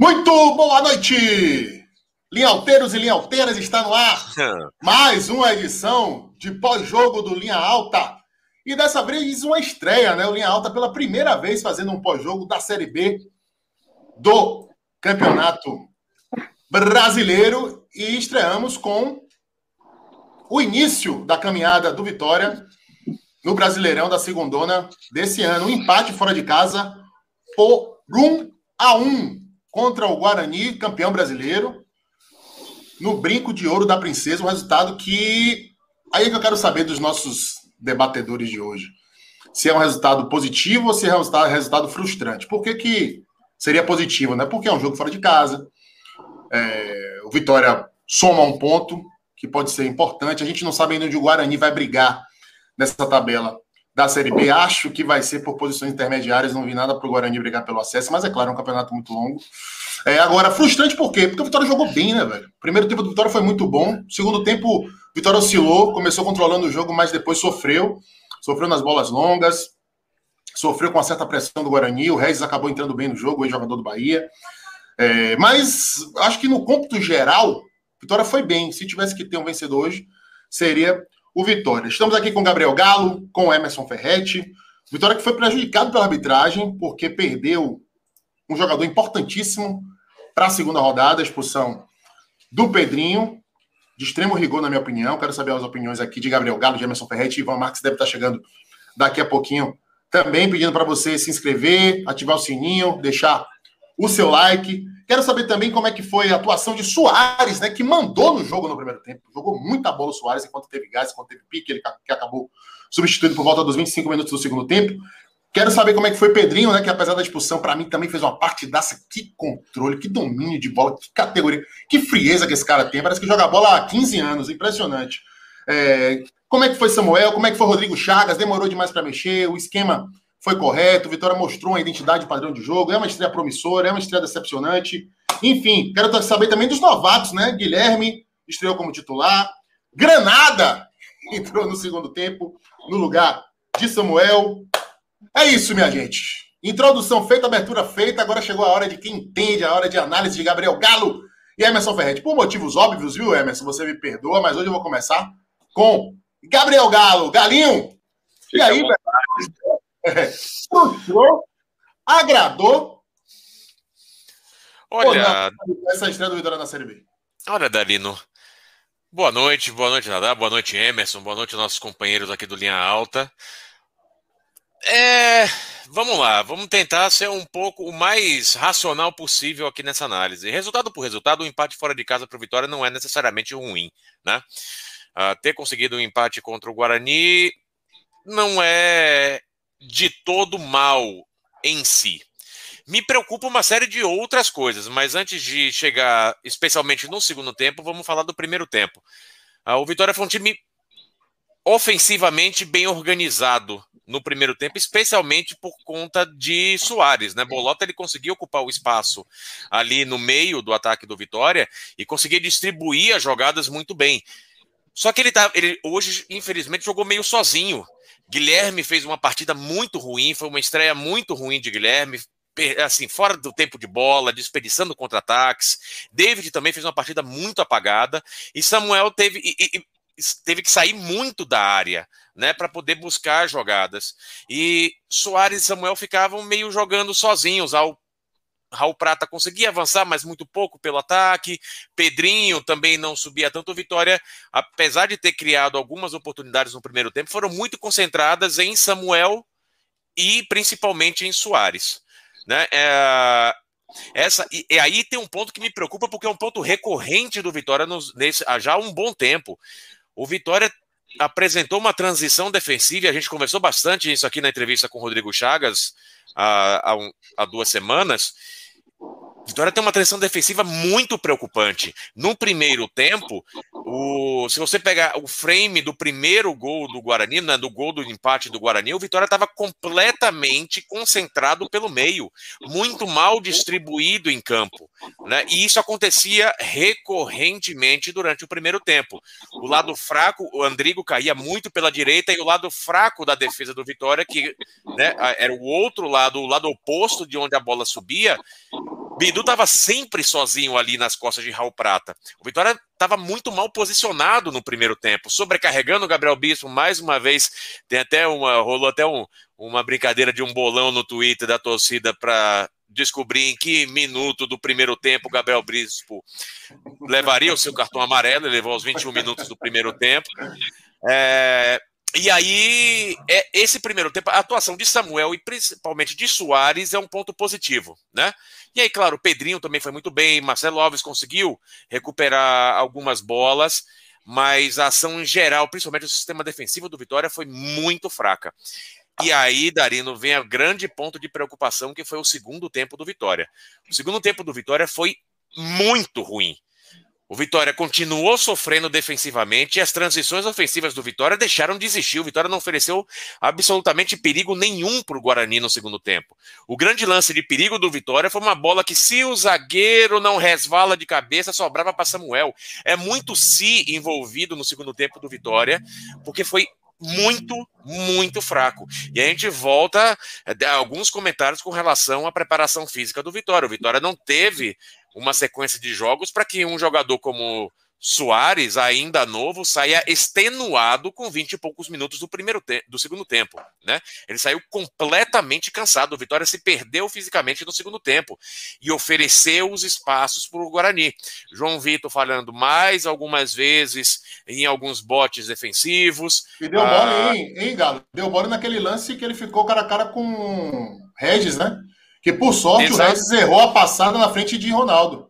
Muito boa noite! Linhalteiros e linhalteiras está no ar. Mais uma edição de pós-jogo do Linha Alta. E dessa vez uma estreia, né? O Linha Alta pela primeira vez fazendo um pós-jogo da Série B do Campeonato Brasileiro e estreamos com o início da caminhada do Vitória no Brasileirão da Segundona desse ano. Um empate fora de casa por 1 a 1 contra o Guarani, campeão brasileiro, no brinco de ouro da princesa, um resultado que aí é que eu quero saber dos nossos debatedores de hoje. Se é um resultado positivo ou se é um resultado, frustrante. Por que, que seria positivo, né? Porque é um jogo fora de casa. É, o Vitória soma um ponto que pode ser importante. A gente não sabe ainda onde o Guarani vai brigar nessa tabela da Série B. Acho que vai ser por posições intermediárias. Não vi nada para o Guarani brigar pelo acesso, mas é claro, é um campeonato muito longo. É, agora, frustrante por quê? Porque o Vitória jogou bem, né, velho? primeiro tempo do Vitória foi muito bom. segundo tempo, o Vitória oscilou, começou controlando o jogo, mas depois sofreu. Sofreu nas bolas longas, sofreu com uma certa pressão do Guarani. O Reis acabou entrando bem no jogo, o jogador do Bahia. É, mas acho que no cômputo geral, Vitória foi bem. Se tivesse que ter um vencedor hoje, seria o Vitória. Estamos aqui com Gabriel Galo, com Emerson Ferretti. Vitória que foi prejudicado pela arbitragem, porque perdeu um jogador importantíssimo para a segunda rodada, a expulsão do Pedrinho, de extremo rigor, na minha opinião. Quero saber as opiniões aqui de Gabriel Galo, de Emerson Ferretti. Ivan Marques deve estar chegando daqui a pouquinho também, pedindo para você se inscrever, ativar o sininho, deixar o seu like. Quero saber também como é que foi a atuação de Soares, né, que mandou no jogo no primeiro tempo. Jogou muita bola o Soares enquanto teve gás, enquanto teve pique, ele que acabou substituído por volta dos 25 minutos do segundo tempo. Quero saber como é que foi Pedrinho, né, que apesar da expulsão, para mim também fez uma partidaça. Que controle, que domínio de bola, que categoria, que frieza que esse cara tem. Parece que joga bola há 15 anos, impressionante. É, como é que foi Samuel? Como é que foi Rodrigo Chagas? Demorou demais para mexer? O esquema foi correto, Vitória mostrou uma identidade padrão de jogo, é uma estreia promissora, é uma estreia decepcionante. Enfim, quero saber também dos novatos, né? Guilherme estreou como titular, Granada entrou no segundo tempo no lugar de Samuel. É isso, minha gente. Introdução feita, abertura feita, agora chegou a hora de quem entende, a hora de análise de Gabriel Galo e Emerson Ferretti. Por motivos óbvios, viu, Emerson? Você me perdoa, mas hoje eu vou começar com Gabriel Galo. Galinho! Fica e aí, velho? Frustrou? Agradou? Olha. essa estreia do Vitória na Série B. Olha, Dalino. Boa noite, boa noite, Nadar, boa noite, Emerson, boa noite, nossos companheiros aqui do Linha Alta. É, vamos lá, vamos tentar ser um pouco o mais racional possível aqui nessa análise. Resultado por resultado, o um empate fora de casa para o Vitória não é necessariamente ruim, né? Uh, ter conseguido um empate contra o Guarani não é de todo mal em si. Me preocupa uma série de outras coisas, mas antes de chegar, especialmente no segundo tempo, vamos falar do primeiro tempo. Ah, o Vitória foi um time ofensivamente bem organizado no primeiro tempo, especialmente por conta de Soares, né? Bolota ele conseguiu ocupar o espaço ali no meio do ataque do Vitória e conseguir distribuir as jogadas muito bem. Só que ele tá, ele hoje infelizmente jogou meio sozinho Guilherme fez uma partida muito ruim, foi uma estreia muito ruim de Guilherme, assim, fora do tempo de bola, desperdiçando contra-ataques. David também fez uma partida muito apagada e Samuel teve, e, e, teve que sair muito da área, né, para poder buscar jogadas. E Soares e Samuel ficavam meio jogando sozinhos ao Raul Prata conseguia avançar, mas muito pouco pelo ataque. Pedrinho também não subia tanto. Vitória, apesar de ter criado algumas oportunidades no primeiro tempo, foram muito concentradas em Samuel e principalmente em Soares. Né? É, essa, e, e, aí tem um ponto que me preocupa, porque é um ponto recorrente do Vitória nos, nesse, há já um bom tempo. O Vitória apresentou uma transição defensiva, e a gente conversou bastante isso aqui na entrevista com o Rodrigo Chagas há, há, um, há duas semanas Vitória tem uma transição defensiva muito preocupante. No primeiro tempo, o, se você pegar o frame do primeiro gol do Guarani, né, do gol do empate do Guarani, o Vitória estava completamente concentrado pelo meio, muito mal distribuído em campo. Né? E isso acontecia recorrentemente durante o primeiro tempo. O lado fraco, o Andrigo caía muito pela direita, e o lado fraco da defesa do Vitória, que né, era o outro lado, o lado oposto de onde a bola subia, Bidu estava sempre sozinho ali nas costas de Raul Prata. O Vitória estava muito mal posicionado no primeiro tempo, sobrecarregando o Gabriel Bispo mais uma vez. Tem até uma rolou até um, uma brincadeira de um bolão no Twitter da torcida para descobrir em que minuto do primeiro tempo o Gabriel Bispo levaria o seu cartão amarelo, ele levou aos 21 minutos do primeiro tempo. É, e aí, é, esse primeiro tempo, a atuação de Samuel e principalmente de Soares é um ponto positivo, né? E aí, claro, o Pedrinho também foi muito bem, Marcelo Alves conseguiu recuperar algumas bolas, mas a ação em geral, principalmente o sistema defensivo do Vitória, foi muito fraca. E aí, Darino, vem a grande ponto de preocupação, que foi o segundo tempo do Vitória. O segundo tempo do Vitória foi muito ruim. O Vitória continuou sofrendo defensivamente e as transições ofensivas do Vitória deixaram de existir. O Vitória não ofereceu absolutamente perigo nenhum para o Guarani no segundo tempo. O grande lance de perigo do Vitória foi uma bola que, se o zagueiro não resvala de cabeça, sobrava para Samuel. É muito se envolvido no segundo tempo do Vitória, porque foi muito, muito fraco. E a gente volta a alguns comentários com relação à preparação física do Vitória. O Vitória não teve uma sequência de jogos para que um jogador como Soares, ainda novo, saia extenuado com 20 e poucos minutos do primeiro do segundo tempo, né? Ele saiu completamente cansado. O Vitória se perdeu fisicamente no segundo tempo e ofereceu os espaços para o Guarani. João Vitor falando mais algumas vezes em alguns botes defensivos. E deu ah... bola, hein, hein, Galo? Deu bola naquele lance que ele ficou cara a cara com Regis, né? Que por sorte Exato. o Regis errou a passada na frente de Ronaldo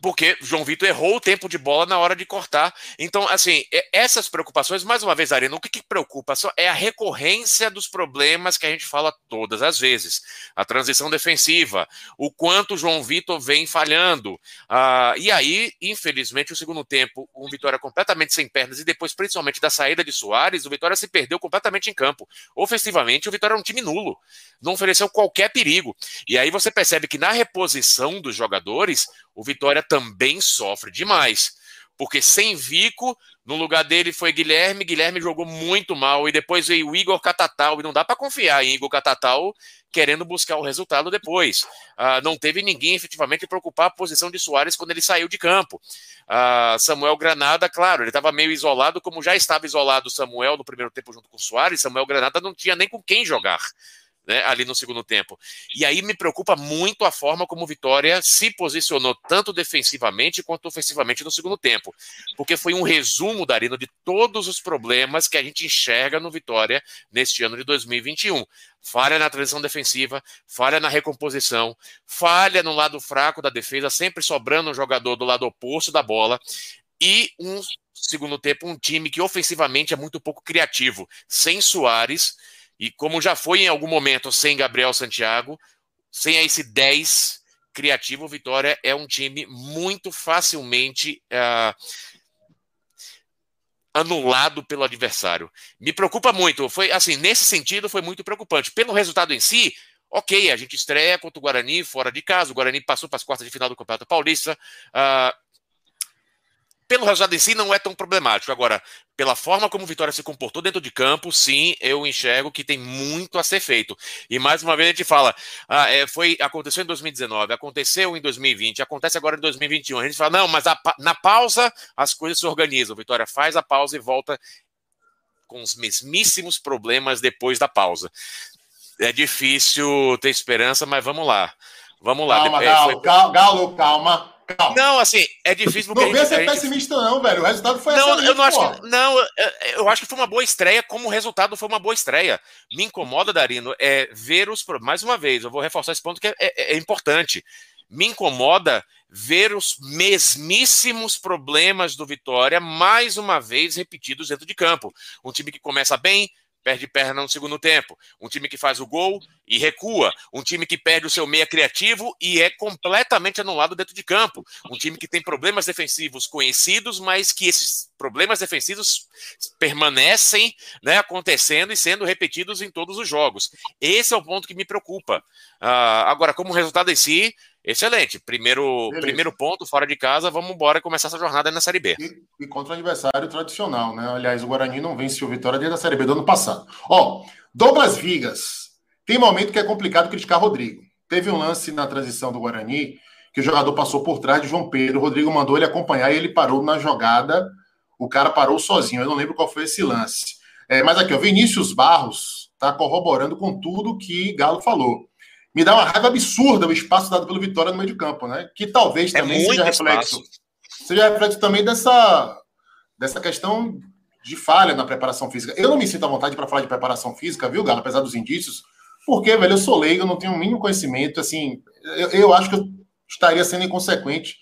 porque João Vitor errou o tempo de bola na hora de cortar. Então, assim, essas preocupações, mais uma vez, Arena, o que, que preocupa é a recorrência dos problemas que a gente fala todas as vezes. A transição defensiva, o quanto João Vitor vem falhando. Uh, e aí, infelizmente, o segundo tempo, um Vitória completamente sem pernas e depois, principalmente, da saída de Soares, o Vitória se perdeu completamente em campo. Ofensivamente, o Vitória é um time nulo. Não ofereceu qualquer perigo. E aí você percebe que na reposição dos jogadores, o Vitória também sofre demais. Porque sem Vico, no lugar dele foi Guilherme, Guilherme jogou muito mal, e depois veio o Igor Catatal, e não dá para confiar em Igor Catatal querendo buscar o resultado depois. Uh, não teve ninguém efetivamente preocupar a posição de Soares quando ele saiu de campo. Uh, Samuel Granada, claro, ele estava meio isolado, como já estava isolado Samuel no primeiro tempo junto com o Soares, Samuel Granada não tinha nem com quem jogar né, ali no segundo tempo. E aí me preocupa muito a forma como o Vitória se posicionou, tanto defensivamente quanto ofensivamente no segundo tempo. Porque foi um resumo, Darino, de todos os problemas que a gente enxerga no Vitória neste ano de 2021 falha na transição defensiva, falha na recomposição, falha no lado fraco da defesa, sempre sobrando um jogador do lado oposto da bola, e um segundo tempo, um time que ofensivamente é muito pouco criativo, sem Soares, e como já foi em algum momento sem Gabriel Santiago, sem esse 10 criativo, Vitória é um time muito facilmente uh, anulado pelo adversário. Me preocupa muito. Foi assim, nesse sentido, foi muito preocupante. Pelo resultado em si, ok, a gente estreia contra o Guarani fora de casa. O Guarani passou para as quartas de final do Campeonato Paulista. Uh, pelo resultado em si não é tão problemático. Agora, pela forma como o Vitória se comportou dentro de campo, sim, eu enxergo que tem muito a ser feito. E mais uma vez a gente fala, ah, é, foi, aconteceu em 2019, aconteceu em 2020, acontece agora em 2021. A gente fala, não, mas a, na pausa as coisas se organizam. O Vitória faz a pausa e volta com os mesmíssimos problemas depois da pausa. É difícil ter esperança, mas vamos lá. Vamos lá. Calma, Galo, foi... Galo, calma. Calma. Não, assim, é difícil porque. Não venha ser gente... pessimista, não, velho. O resultado foi Não, eu não acho que. Não, eu acho que foi uma boa estreia, como o resultado foi uma boa estreia. Me incomoda, Darino, é ver os. Mais uma vez, eu vou reforçar esse ponto que é, é, é importante. Me incomoda ver os mesmíssimos problemas do Vitória mais uma vez repetidos dentro de campo. Um time que começa bem, perde perna no segundo tempo. Um time que faz o gol e recua. Um time que perde o seu meia criativo e é completamente anulado dentro de campo. Um time que tem problemas defensivos conhecidos, mas que esses problemas defensivos permanecem né, acontecendo e sendo repetidos em todos os jogos. Esse é o ponto que me preocupa. Uh, agora, como resultado em si, Excelente. Primeiro, primeiro ponto, fora de casa, vamos embora começar essa jornada na Série B. E, e contra o adversário tradicional, né? Aliás, o Guarani não vence o Vitória desde a Série B do ano passado. Ó, Douglas Vigas. Tem momento que é complicado criticar Rodrigo. teve um lance na transição do Guarani que o jogador passou por trás de João Pedro, o Rodrigo mandou ele acompanhar e ele parou na jogada, o cara parou sozinho, eu não lembro qual foi esse lance. É, mas aqui, o Vinícius Barros está corroborando com tudo que Galo falou. Me dá uma raiva absurda o espaço dado pelo Vitória no meio de campo, né? Que talvez é também é seja reflexo. Espaço. Seja reflexo também dessa, dessa questão de falha na preparação física. Eu não me sinto à vontade para falar de preparação física, viu, Galo? Apesar dos indícios, porque, velho, eu sou leigo, eu não tenho o mínimo conhecimento, assim, eu, eu acho que eu estaria sendo inconsequente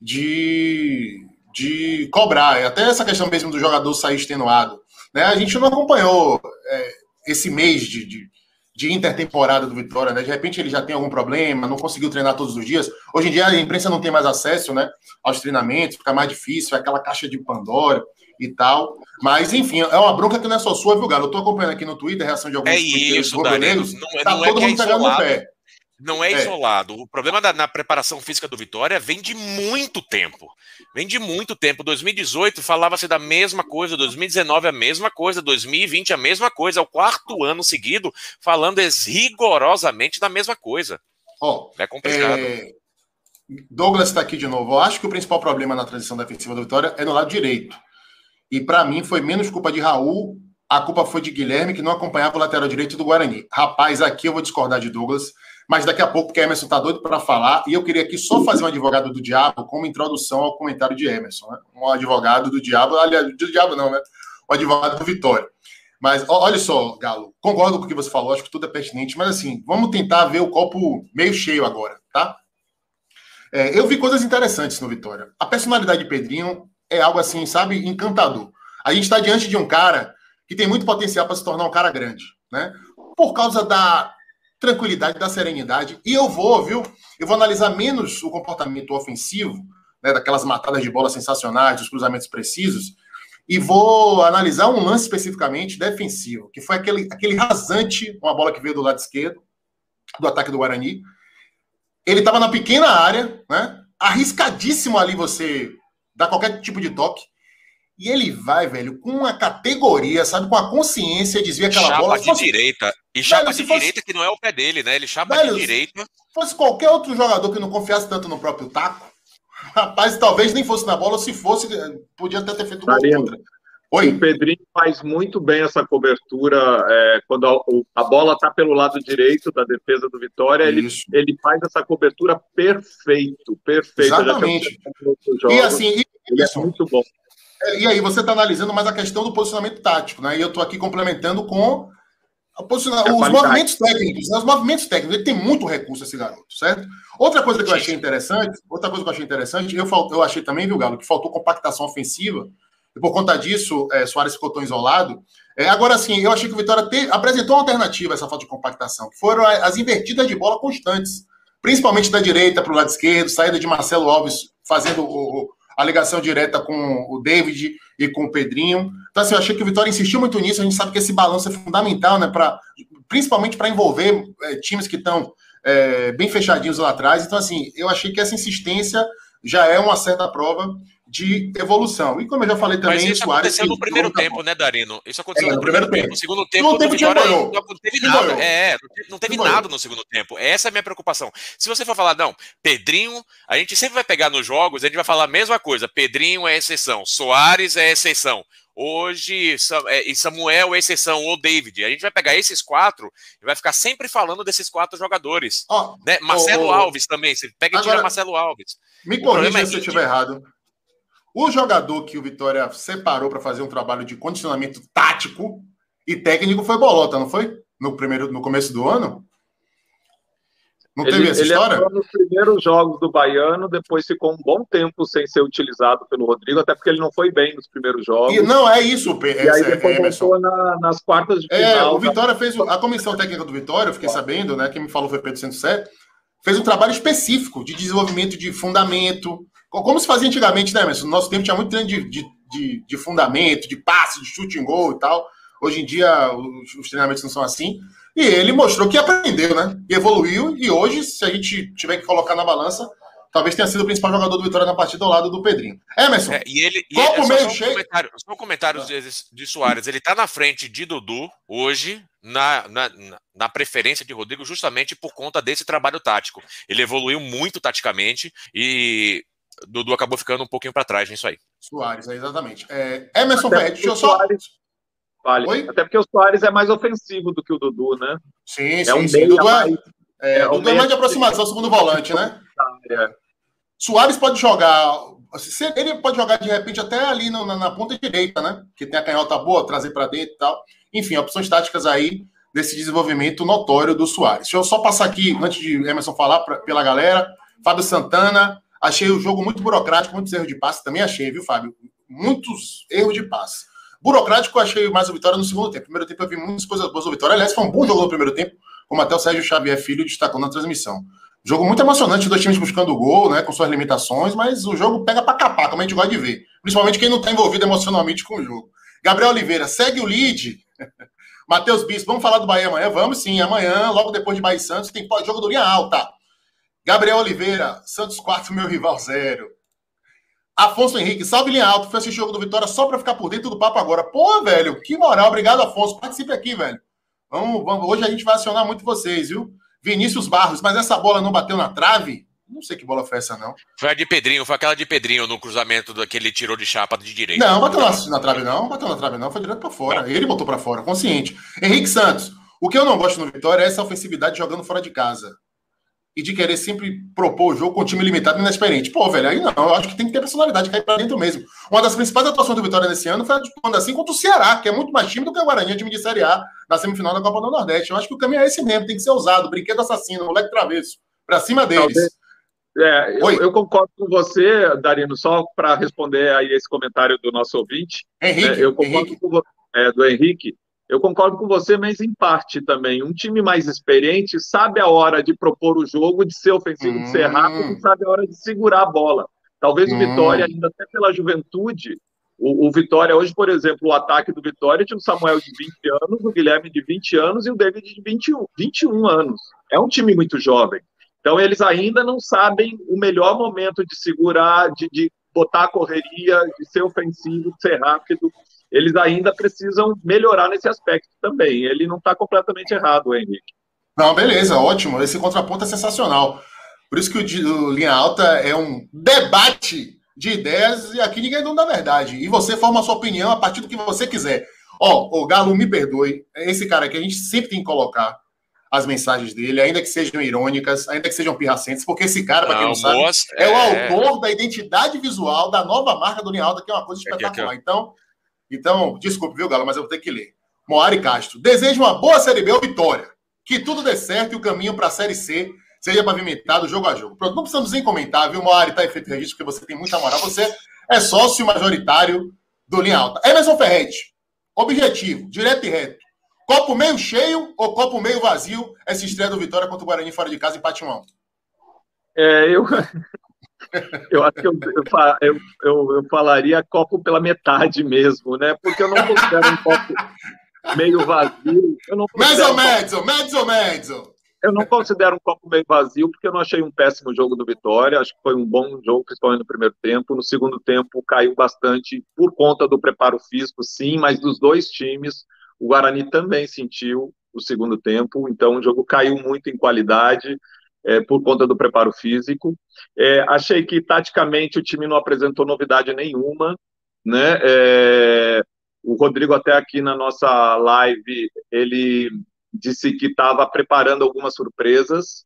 de, de cobrar. Até essa questão mesmo do jogador sair extenuado. Né? A gente não acompanhou é, esse mês de, de, de, intertemporada do Vitória. Né? De repente ele já tem algum problema, não conseguiu treinar todos os dias. Hoje em dia a imprensa não tem mais acesso né, aos treinamentos, fica mais difícil, é aquela caixa de Pandora e tal. Mas, enfim, é uma bronca que não é só sua, viu, Galo? Eu tô acompanhando aqui no Twitter a reação de alguns é isso, negros. Não, é, tá não é todo é mundo é pegando no pé. Não é, é, isolado. O problema da, na preparação física do Vitória vem de muito tempo. Vem de muito tempo. 2018 falava-se da mesma coisa, 2019 a mesma coisa, 2020 a mesma coisa. É o quarto ano seguido falando rigorosamente da mesma coisa. Oh, é complicado. É... Douglas está aqui de novo. Eu acho que o principal problema na transição defensiva do Vitória é no lado direito. E para mim foi menos culpa de Raul, a culpa foi de Guilherme, que não acompanhava o lateral direito do Guarani. Rapaz, aqui eu vou discordar de Douglas mas daqui a pouco, porque Emerson está doido para falar, e eu queria aqui só fazer um advogado do diabo como introdução ao comentário de Emerson. Né? Um advogado do diabo, aliás, do diabo não, né? Um advogado do Vitória. Mas olha só, Galo, concordo com o que você falou, acho que tudo é pertinente, mas assim, vamos tentar ver o copo meio cheio agora, tá? É, eu vi coisas interessantes no Vitória. A personalidade de Pedrinho é algo assim, sabe, encantador. A gente está diante de um cara que tem muito potencial para se tornar um cara grande, né? Por causa da tranquilidade, da serenidade. E eu vou, viu? Eu vou analisar menos o comportamento ofensivo, né, daquelas matadas de bola sensacionais, dos cruzamentos precisos, e vou analisar um lance especificamente defensivo, que foi aquele, aquele rasante, uma bola que veio do lado esquerdo, do ataque do Guarani. Ele estava na pequena área, né? Arriscadíssimo ali você dar qualquer tipo de toque. E ele vai, velho, com uma categoria, sabe, com a consciência, desvia aquela chapa bola. de fosse... direita. E chapa velho, de fosse... direita que não é o pé dele, né? Ele chapa velho, de direita. Se fosse qualquer outro jogador que não confiasse tanto no próprio taco, rapaz, talvez nem fosse na bola, ou se fosse, podia até ter feito uma outra. Oi. O Pedrinho faz muito bem essa cobertura é, quando a, a bola está pelo lado direito da defesa do Vitória. Ele, ele faz essa cobertura perfeito, perfeito. Exatamente. E assim, e, ele é muito bom. É, e aí você está analisando mais a questão do posicionamento tático, né? E eu estou aqui complementando com os movimentos técnicos, né? Os movimentos técnicos, ele tem muito recurso esse garoto, certo? Outra coisa que eu achei interessante, outra coisa que eu achei interessante, eu, eu achei também, viu, Galo, que faltou compactação ofensiva, e por conta disso, é, Soares ficou tão isolado. É, agora sim, eu achei que o Vitória te, apresentou uma alternativa a essa falta de compactação, que foram as invertidas de bola constantes, principalmente da direita para o lado esquerdo, saída de Marcelo Alves fazendo o, a ligação direta com o David e com o Pedrinho. Então, assim, eu achei que o Vitória insistiu muito nisso. A gente sabe que esse balanço é fundamental, né? Pra, principalmente para envolver é, times que estão é, bem fechadinhos lá atrás. Então, assim, eu achei que essa insistência já é uma certa prova de evolução. E como eu já falei também, Mas isso aconteceu no primeiro tempo, né, Darino? Isso aconteceu é, no, primeiro tempo. No segundo tempo, no tempo Vitória, não, não teve nada. É, não teve nada no segundo tempo. Essa é a minha preocupação. Se você for falar, não, Pedrinho, a gente sempre vai pegar nos jogos, a gente vai falar a mesma coisa. Pedrinho é exceção, Soares é exceção. Hoje, é, e Samuel exceção, ou David. A gente vai pegar esses quatro e vai ficar sempre falando desses quatro jogadores. Oh, né? Marcelo oh. Alves também. Você pega e tira Marcelo Alves. Me corrija é se eu estiver errado. O jogador que o Vitória separou para fazer um trabalho de condicionamento tático e técnico foi Bolota, não foi? No primeiro, no começo do ano? Não ele, teve essa ele história? Ele nos primeiros jogos do Baiano, depois ficou um bom tempo sem ser utilizado pelo Rodrigo, até porque ele não foi bem nos primeiros jogos. E, não, é isso, E é, aí depois voltou na, nas quartas de é, final. É, o Vitória fez... A comissão técnica do Vitória, eu fiquei sabendo, né? Quem me falou foi Pedro Santos fez um trabalho específico de desenvolvimento de fundamento, como se fazia antigamente, né, mas No nosso tempo tinha muito treino de, de, de, de, fundamento, de passe, de chute em gol e tal. Hoje em dia os, os, treinamentos não são assim. E ele mostrou que aprendeu, né? E evoluiu. E hoje, se a gente tiver que colocar na balança, talvez tenha sido o principal jogador do Vitória na partida ao lado do Pedrinho. Emerson, é, e ele, e meio só cheio. Um comentário, só um comentário de, de Soares. Ele tá na frente de Dudu hoje na, na, na, preferência de Rodrigo justamente por conta desse trabalho tático. Ele evoluiu muito taticamente e Dudu acabou ficando um pouquinho para trás nisso aí. Soares, é exatamente. É, Emerson Ferreira, deixa eu só. Vale. Oi? Até porque o Soares é mais ofensivo do que o Dudu, né? Sim, é sim, um sim. Dudu, é, mais, é, é, Dudu é mais de aproximação, segundo volante, né? Soares pode jogar. Ele pode jogar de repente até ali na, na, ponta direita, né? Que tem a canhota boa, trazer para dentro e tal. Enfim, opções táticas aí desse desenvolvimento notório do Soares. Deixa eu só passar aqui, antes de Emerson falar pra, pela galera. Fábio Santana, achei o jogo muito burocrático, muitos erros de passe. Também achei, viu, Fábio? Muitos erros de passe. Burocrático, eu achei mais o Vitória no segundo tempo. Primeiro tempo eu vi muitas coisas boas do Vitória. Aliás, foi um bom jogo no primeiro tempo, como até o Sérgio Xavier Filho destacou na transmissão. Jogo muito emocionante, dois times buscando o gol, né, com suas limitações, mas o jogo pega para capar, como a gente gosta de ver. Principalmente quem não está envolvido emocionalmente com o jogo. Gabriel Oliveira, segue o lead. Matheus Bispo, vamos falar do Bahia amanhã? Vamos sim, amanhã, logo depois de Bahia e Santos, tem jogo do linha alta. Gabriel Oliveira, Santos 4, meu rival 0. Afonso Henrique, salve linha alta, foi assistir o jogo do Vitória só para ficar por dentro do papo agora. Pô, velho, que moral, obrigado, Afonso. Participe aqui, velho. Vamos, vamos, hoje a gente vai acionar muito vocês, viu? Vinícius Barros, mas essa bola não bateu na trave? Não sei que bola foi essa, não. Foi a de Pedrinho, foi aquela de Pedrinho no cruzamento daquele tirou de chapa de direita. Não, bateu na, na trave, não. Bateu na trave, não. Foi direto para fora. Não. Ele botou para fora, consciente. Henrique Santos, o que eu não gosto no Vitória é essa ofensividade jogando fora de casa. E de querer sempre propor o jogo com um time limitado e inexperiente. Pô, velho, aí não. Eu acho que tem que ter personalidade, cair para dentro mesmo. Uma das principais atuações do Vitória nesse ano foi quando assim contra o Ceará, que é muito mais time do que o Guarani, time de Série A, na semifinal da Copa do Nordeste. Eu acho que o caminho é esse mesmo, tem que ser usado. Brinquedo assassino, moleque travesso. Para cima deles. Talvez é, eu, eu, concordo com você, Darino, só para responder aí esse comentário do nosso ouvinte. Henrique, né, eu concordo Henrique. com é, do Henrique. Eu concordo com você, mas em parte também. Um time mais experiente sabe a hora de propor o jogo, de ser ofensivo, hum. de ser hum. rápido, sabe a hora de segurar a bola. Talvez hum. o Vitória, ainda até pela juventude, o, o, Vitória, hoje, por exemplo, o ataque do Vitória tinha o Samuel de 20 anos, o Guilherme de 20 anos e o David de 21, 21 anos. É um time muito jovem. Então, eles ainda não sabem o melhor momento de segurar, de, de botar a correria, de ser ofensivo, de ser rápido. Eles ainda precisam melhorar nesse aspecto também. Ele não está completamente errado, Henrique. Não, beleza, ótimo. Esse contraponto é sensacional. Por isso que o, o Linha Alta é um debate de ideias e aqui ninguém é dono da verdade. E você forma a sua opinião a partir do que você quiser. Ó, o Galo, me perdoe, esse cara que a gente sempre tem que colocar as mensagens dele, ainda que sejam irônicas, ainda que sejam pirracentes, porque esse cara, para quem não sabe, é... é... o autor da identidade visual da nova marca do Nialda, que é uma coisa espetacular. É que, então, então, desculpe, viu, Galo, mas eu vou ter que ler. Moari Castro, desejo uma boa Série B ou vitória. Que tudo dê certo e o caminho para a Série C seja pavimentado jogo a jogo. Pronto, não precisamos nem comentar, viu, Moari? Tá em feito registro, porque você tem muita moral. Você é sócio majoritário do Linha Alta. Emerson Ferretti, objetivo, direto e reto. Copo meio cheio ou copo meio vazio essa estreia do Vitória contra o Guarani fora de casa em Patimão? É, eu, eu acho que eu, eu, eu, eu, falaria copo pela metade mesmo, né? Porque eu não considero um copo meio vazio. Eu não mezzo, mezzo, mezzo, mezzo. Eu não considero um copo meio vazio, porque eu não achei um péssimo jogo do Vitória. Acho que foi um bom jogo, principalmente no primeiro tempo. No segundo tempo, caiu bastante por conta do preparo físico, sim, mas dos dois times. O Guarani também sentiu o segundo tempo, então o jogo caiu muito em qualidade é, por conta do preparo físico. É, achei que taticamente o time não apresentou novidade nenhuma, né? É, o Rodrigo até aqui na nossa live ele disse que estava preparando algumas surpresas.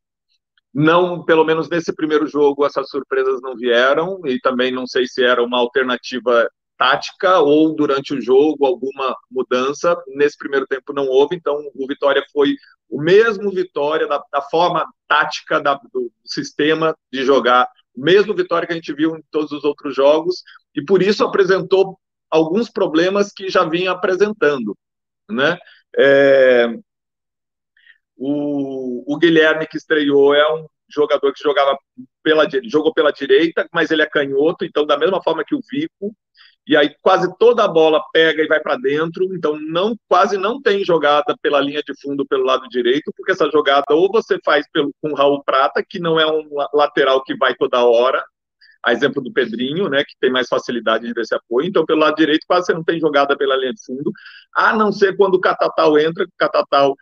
Não, pelo menos nesse primeiro jogo, essas surpresas não vieram, e também não sei se era uma alternativa tática ou durante o jogo alguma mudança. Nesse primeiro tempo não houve, então o Vitória foi o mesmo Vitória da, da forma tática da, do sistema de jogar, o mesmo Vitória que a gente viu em todos os outros jogos, e por isso apresentou alguns problemas que já vinha apresentando, né? É, o, o Guilherme que estreou é um jogador que jogava pela jogou pela direita, mas ele é canhoto, então da mesma forma que o Vico, e aí quase toda a bola pega e vai para dentro, então não quase não tem jogada pela linha de fundo pelo lado direito, porque essa jogada ou você faz pelo, com Raul Prata, que não é um lateral que vai toda hora, a exemplo do Pedrinho, né, que tem mais facilidade de ver esse apoio. Então, pelo lado direito, quase você não tem jogada pela linha de fundo, a não ser quando o Catatal entra, o Catatal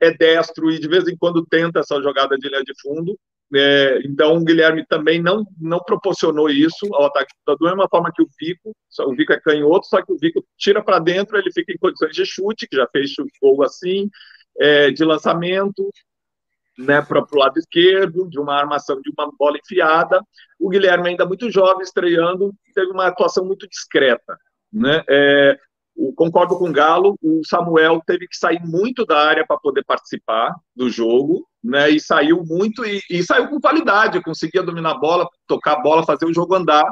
é destro e de vez em quando tenta essa jogada de linha de fundo. É, então, o Guilherme também não, não proporcionou isso ao ataque da mesma forma que o Vico. O Vico é canhoto, só que o Vico tira para dentro, ele fica em condições de chute, que já fez gol assim, é, de lançamento, né, para o lado esquerdo, de uma armação de uma bola enfiada. O Guilherme, ainda muito jovem, estreando, teve uma atuação muito discreta. Né? É, concordo com o Galo, o Samuel teve que sair muito da área para poder participar do jogo, né? E saiu muito e, e, saiu com qualidade, conseguia dominar a bola, tocar a bola, fazer o jogo andar,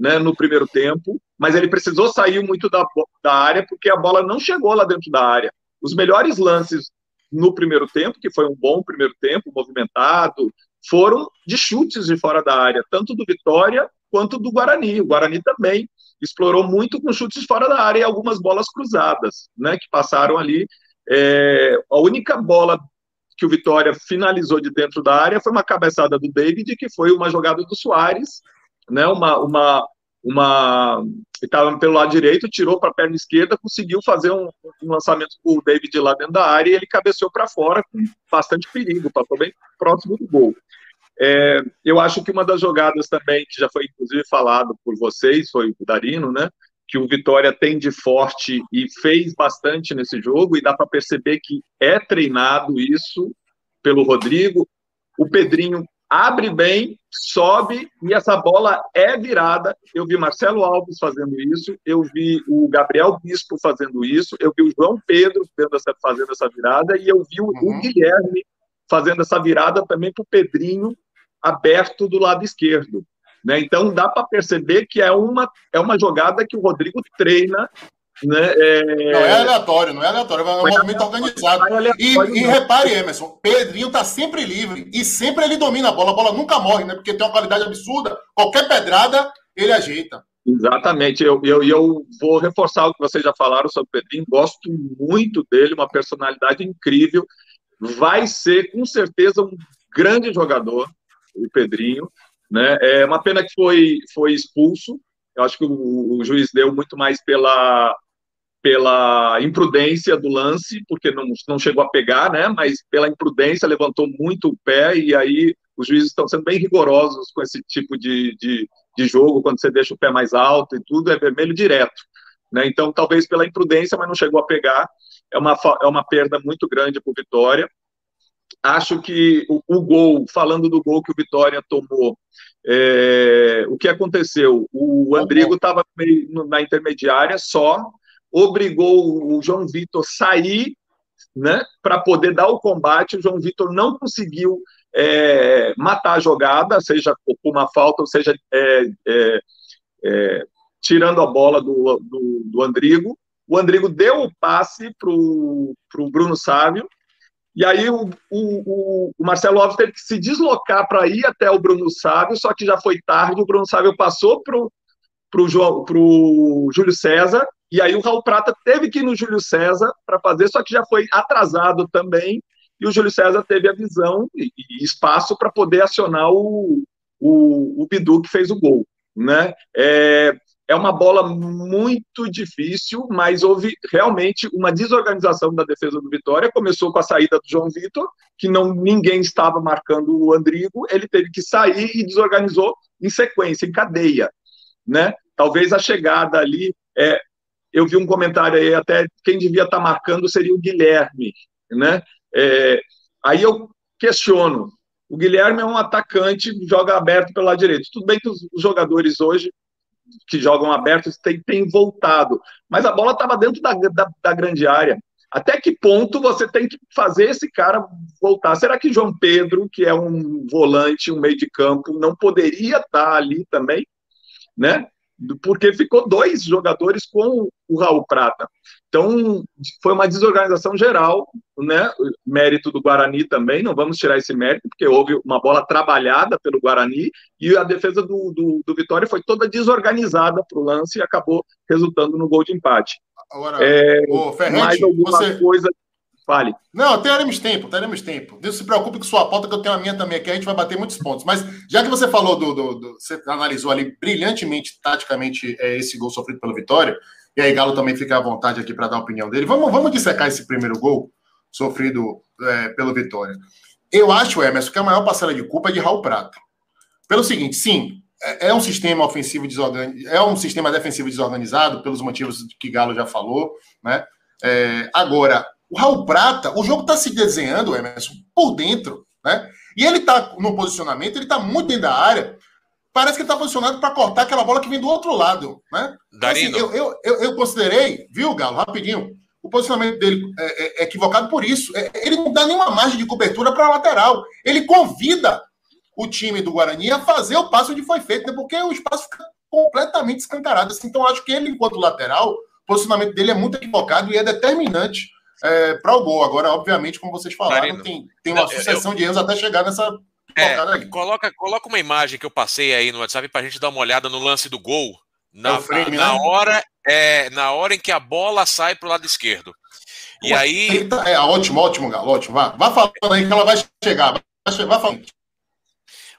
né? No primeiro tempo, mas ele precisou sair muito da, da área porque a bola não chegou lá dentro da área. Os melhores lances no primeiro tempo, que foi um bom primeiro tempo, movimentado, foram de chutes de fora da área, tanto do Vitória quanto do Guarani. O Guarani também explorou muito com chutes fora da área e algumas bolas cruzadas, né, que passaram ali. É, a única bola que o Vitória finalizou de dentro da área foi uma cabeçada do David, que foi uma jogada do Soares, né, uma, uma, uma estava pelo lado direito, tirou para a perna esquerda, conseguiu fazer um, um lançamento com o David lá dentro da área e ele cabeceou para fora com bastante perigo, passou bem próximo do gol. É, eu acho que uma das jogadas também, que já foi inclusive falado por vocês, foi o Darino, né? Que o Vitória tem de forte e fez bastante nesse jogo, e dá para perceber que é treinado isso pelo Rodrigo. O Pedrinho abre bem, sobe e essa bola é virada. Eu vi Marcelo Alves fazendo isso, eu vi o Gabriel Bispo fazendo isso, eu vi o João Pedro fazendo essa virada e eu vi o, uhum. o Guilherme fazendo essa virada também para o Pedrinho aberto do lado esquerdo. Né? Então dá para perceber que é uma, é uma jogada que o Rodrigo treina. Né? É... Não é aleatório, não é aleatório, é um movimento organizado. É e, e, repare, Emerson, Pedrinho está sempre livre e sempre ele domina a bola, a bola nunca morre, né? Porque tem uma qualidade absurda, qualquer pedrada ele ajeita. Exatamente, eu, eu, eu vou reforçar o que vocês já falaram sobre o Pedrinho, gosto muito dele, uma personalidade incrível, vai ser com certeza um grande jogador, o Pedrinho. Né? É uma pena que foi, foi expulso. Eu acho que o, o juiz deu muito mais pela, pela imprudência do lance, porque não, não chegou a pegar, né? Mas pela imprudência levantou muito o pé e aí os juízes estão sendo bem rigorosos com esse tipo de, de, de jogo, quando você deixa o pé mais alto e tudo, é vermelho direto. Né? Então, talvez pela imprudência, mas não chegou a pegar. É uma, é uma perda muito grande para o Vitória acho que o, o, gol, falando do gol que o Vitória tomou, é, o que aconteceu? O Andrigo estava na intermediária só, obrigou o João Vitor sair né, para poder dar o combate. O João Vitor não conseguiu é, matar a jogada, seja por uma falta, ou seja, é, é, é tirando a bola do, do, do Andrigo. O Andrigo deu o passe para o Bruno Sávio, e aí o, o, o, Marcelo Alves teve que se deslocar para ir até o Bruno Sávio, só que já foi tarde, o Bruno Sávio passou para o Júlio César, e aí o Raul Prata teve que ir no Júlio César para fazer, só que já foi atrasado também, e o Júlio César teve a visão e, e espaço para poder acionar o, o, o Bidu que fez o gol. Né? É, é uma bola muito difícil, mas houve realmente uma desorganização da defesa do Vitória. Começou com a saída do João Vitor, que não ninguém estava marcando o Andrigo, ele teve que sair e desorganizou em sequência, em cadeia, né? Talvez a chegada ali, é, eu vi um comentário aí até quem devia estar marcando seria o Guilherme, né? É, aí eu questiono. O Guilherme é um atacante, joga aberto pelo lado direito. Tudo bem que os jogadores hoje que jogam abertos têm, têm voltado. Mas a bola estava dentro da, da, da, grande área. Até que ponto você tem que fazer esse cara voltar? Será que João Pedro, que é um volante, um meio de campo, não poderia estar ali também? Né? Porque ficou dois jogadores com o Raul Prata. Então, foi uma desorganização geral, né? Mérito do Guarani também, não vamos tirar esse mérito, porque houve uma bola trabalhada pelo Guarani e a defesa do, do, do Vitória foi toda desorganizada para o lance e acabou resultando no gol de empate. Agora, é, ô, Ferrante, mais alguma você... coisa Fale. Não, teremos tempo, teremos tempo. Não se preocupe com sua pauta, que eu tenho a minha também aqui, a gente vai bater muitos pontos. Mas já que você falou do. do, do você analisou ali brilhantemente, taticamente, é, esse gol sofrido pela Vitória, e aí Galo também fica à vontade aqui para dar a opinião dele. Vamos, vamos dissecar esse primeiro gol sofrido é, pelo Vitória. Eu acho, Emerson, que a maior parcela de culpa é de Raul Prata. Pelo seguinte, sim, é, é um sistema ofensivo desorganizado, é um sistema defensivo desorganizado, pelos motivos que Galo já falou, né? É, agora, o Raul Prata, o jogo está se desenhando, Emerson, por dentro, né? E ele está no posicionamento, ele está muito dentro da área. Parece que ele está posicionado para cortar aquela bola que vem do outro lado, né? Darino. Assim, eu, eu, eu, eu, considerei, viu, Galo, rapidinho, o posicionamento dele é, é, é equivocado por isso. É, ele não dá nenhuma margem de cobertura para a lateral. Ele convida o time do Guarani a fazer o passo onde foi feito, né? porque o espaço fica completamente escancarado. Assim, então, acho que ele, enquanto lateral, o posicionamento dele é muito equivocado e é determinante é, para o gol. Agora, obviamente, como vocês falaram, tem, tem uma sucessão eu, de erros até chegar nessa. É, coloca, coloca uma imagem que eu passei aí no WhatsApp para a gente dar uma olhada no lance do gol. Na, é frame, na, né? hora, é, na hora em que a bola sai para o lado esquerdo. E aí. Tá, é ótimo, ótimo, Galo, ótimo. Vá, vá falando aí que ela vai chegar. Vai, vai falando.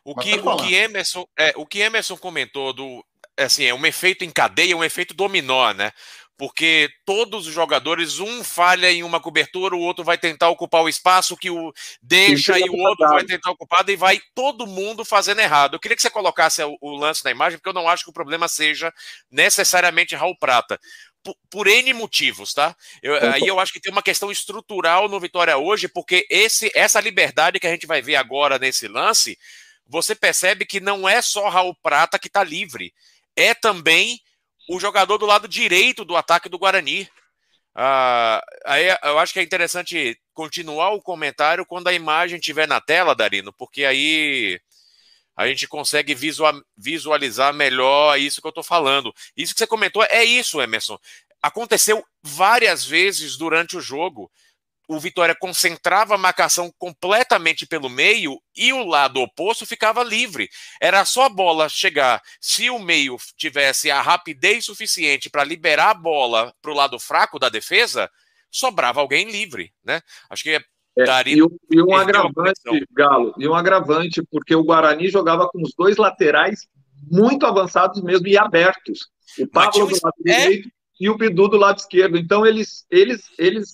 O que, o, que Emerson, é, o que Emerson comentou do. Assim, é um efeito em cadeia, um efeito dominó, né? Porque todos os jogadores, um falha em uma cobertura, o outro vai tentar ocupar o espaço que o deixa e o outro vai tentar ocupar e vai todo mundo fazendo errado. Eu queria que você colocasse o, o lance na imagem, porque eu não acho que o problema seja necessariamente Raul Prata por, por N motivos, tá? Eu, aí eu acho que tem uma questão estrutural no Vitória hoje, porque esse, essa liberdade que a gente vai ver agora nesse lance você percebe que não é só Raul Prata que está livre, é também o jogador do lado direito do ataque do Guarani. Ah, aí eu acho que é interessante continuar o comentário quando a imagem estiver na tela, Darino, porque aí a gente consegue visualizar melhor isso que eu estou falando. Isso que você comentou é isso, Emerson. Aconteceu várias vezes durante o jogo o Vitória concentrava a marcação completamente pelo meio e o lado oposto ficava livre. Era só a bola chegar. Se o meio tivesse a rapidez suficiente para liberar a bola para o lado fraco da defesa, sobrava alguém livre, né? Acho que é, daria. E, um, e um agravante, Galo, e um agravante, porque o Guarani jogava com os dois laterais muito avançados mesmo e abertos. O Pablo do lado é... direito e o Bidu do lado esquerdo. Então eles, eles, eles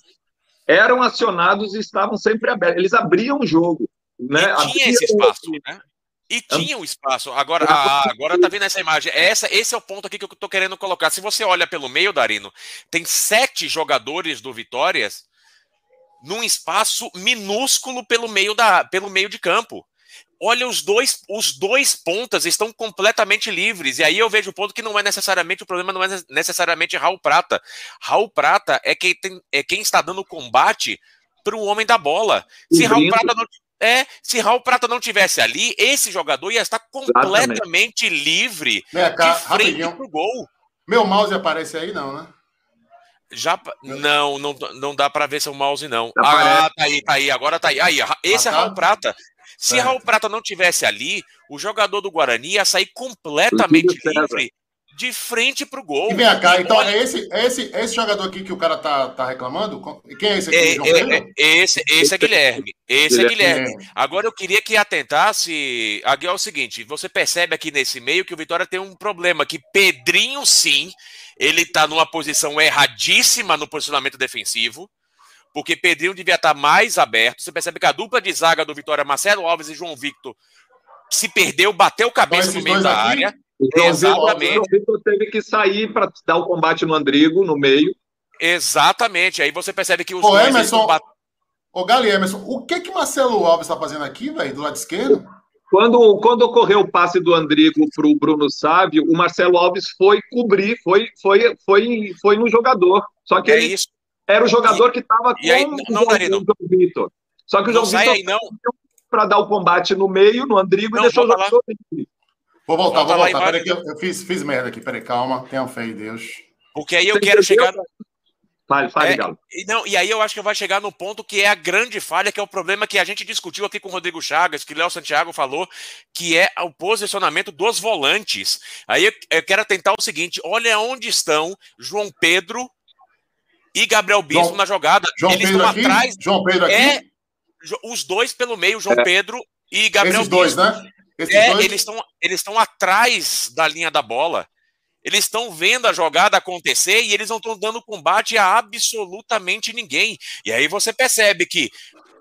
eram acionados e estavam sempre abertos. Eles abriam o jogo. Né? E tinha esse espaço, né? E tinha o um espaço. Agora, ah, agora tá vendo essa imagem. Essa, esse é o ponto aqui que eu tô querendo colocar. Se você olha pelo meio, Darino, tem sete jogadores do Vitórias num espaço minúsculo pelo meio, da, pelo meio de campo olha, os dois, os dois pontas estão completamente livres. E aí eu vejo o ponto que não é necessariamente o problema, não é necessariamente Raul Prata. Raul Prata é quem, tem, é quem está dando combate para o homem da bola. Se Raul Prata não. É, se Raul Prata não tivesse ali, esse jogador ia estar completamente Exatamente. livre Vem cá, de frente pro gol. Meu mouse aparece aí, não, né? Já não, não, não dá para ver seu mouse não. Ah, tá aí, tá aí, agora tá aí. Aí, esse ah, é Raul Prata. Se é. Raul Prata não tivesse ali, o jogador do Guarani ia sair completamente livre de frente para o gol. E vem cá, então é esse, é esse, é esse jogador aqui que o cara tá, tá reclamando? Quem é esse aqui? É, é, é, esse, esse é Guilherme. Esse é Guilherme. Agora eu queria que atentasse. Aqui é o seguinte: você percebe aqui nesse meio que o Vitória tem um problema, que Pedrinho, sim, ele tá numa posição erradíssima no posicionamento defensivo porque Pedrinho devia estar mais aberto. Você percebe que a dupla de zaga do Vitória, Marcelo Alves e João Victor, se perdeu, bateu cabeça no meio da aqui? área. Então, Exatamente. O João Victor teve que sair para dar o combate no Andrigo, no meio. Exatamente. Aí você percebe que os Ô, dois Emerson, bat... Ô, Gali Emerson, o que que Marcelo Alves está fazendo aqui, velho, do lado esquerdo? Quando, quando ocorreu o passe do Andrigo para o Bruno Sávio, o Marcelo Alves foi cobrir, foi, foi, foi, foi no jogador. Só que é ele, isso era o jogador e, que estava com aí, não, o, João, Vitor. Só que o João Vitor aí, não. para dar o combate no meio, no Andrigo, não, e deixou o jogador Vou voltar, vou voltar. Peraí que eu, eu, fiz, fiz merda aqui. Peraí, calma. Tenha fé em Deus. Porque aí eu Você quero chegar... Fale, fale, é, Galo. E, não, e aí eu acho que vai chegar no ponto que é a grande falha, que é o problema que a gente discutiu aqui com o Rodrigo Chagas, que o Léo Santiago falou, que é o posicionamento dos volantes. Aí eu, eu quero tentar o seguinte: olha onde estão João Pedro, e Gabriel Bispo João, na jogada. João Eles Pedro estão aqui? atrás. João Pedro aqui? É, os dois pelo meio, João é. Pedro e Gabriel Esses dois, né? Esses é, dois? eles estão eles estão atrás da linha da bola. Eles estão vendo a jogada acontecer e eles não estão dando combate a absolutamente ninguém. E aí você percebe que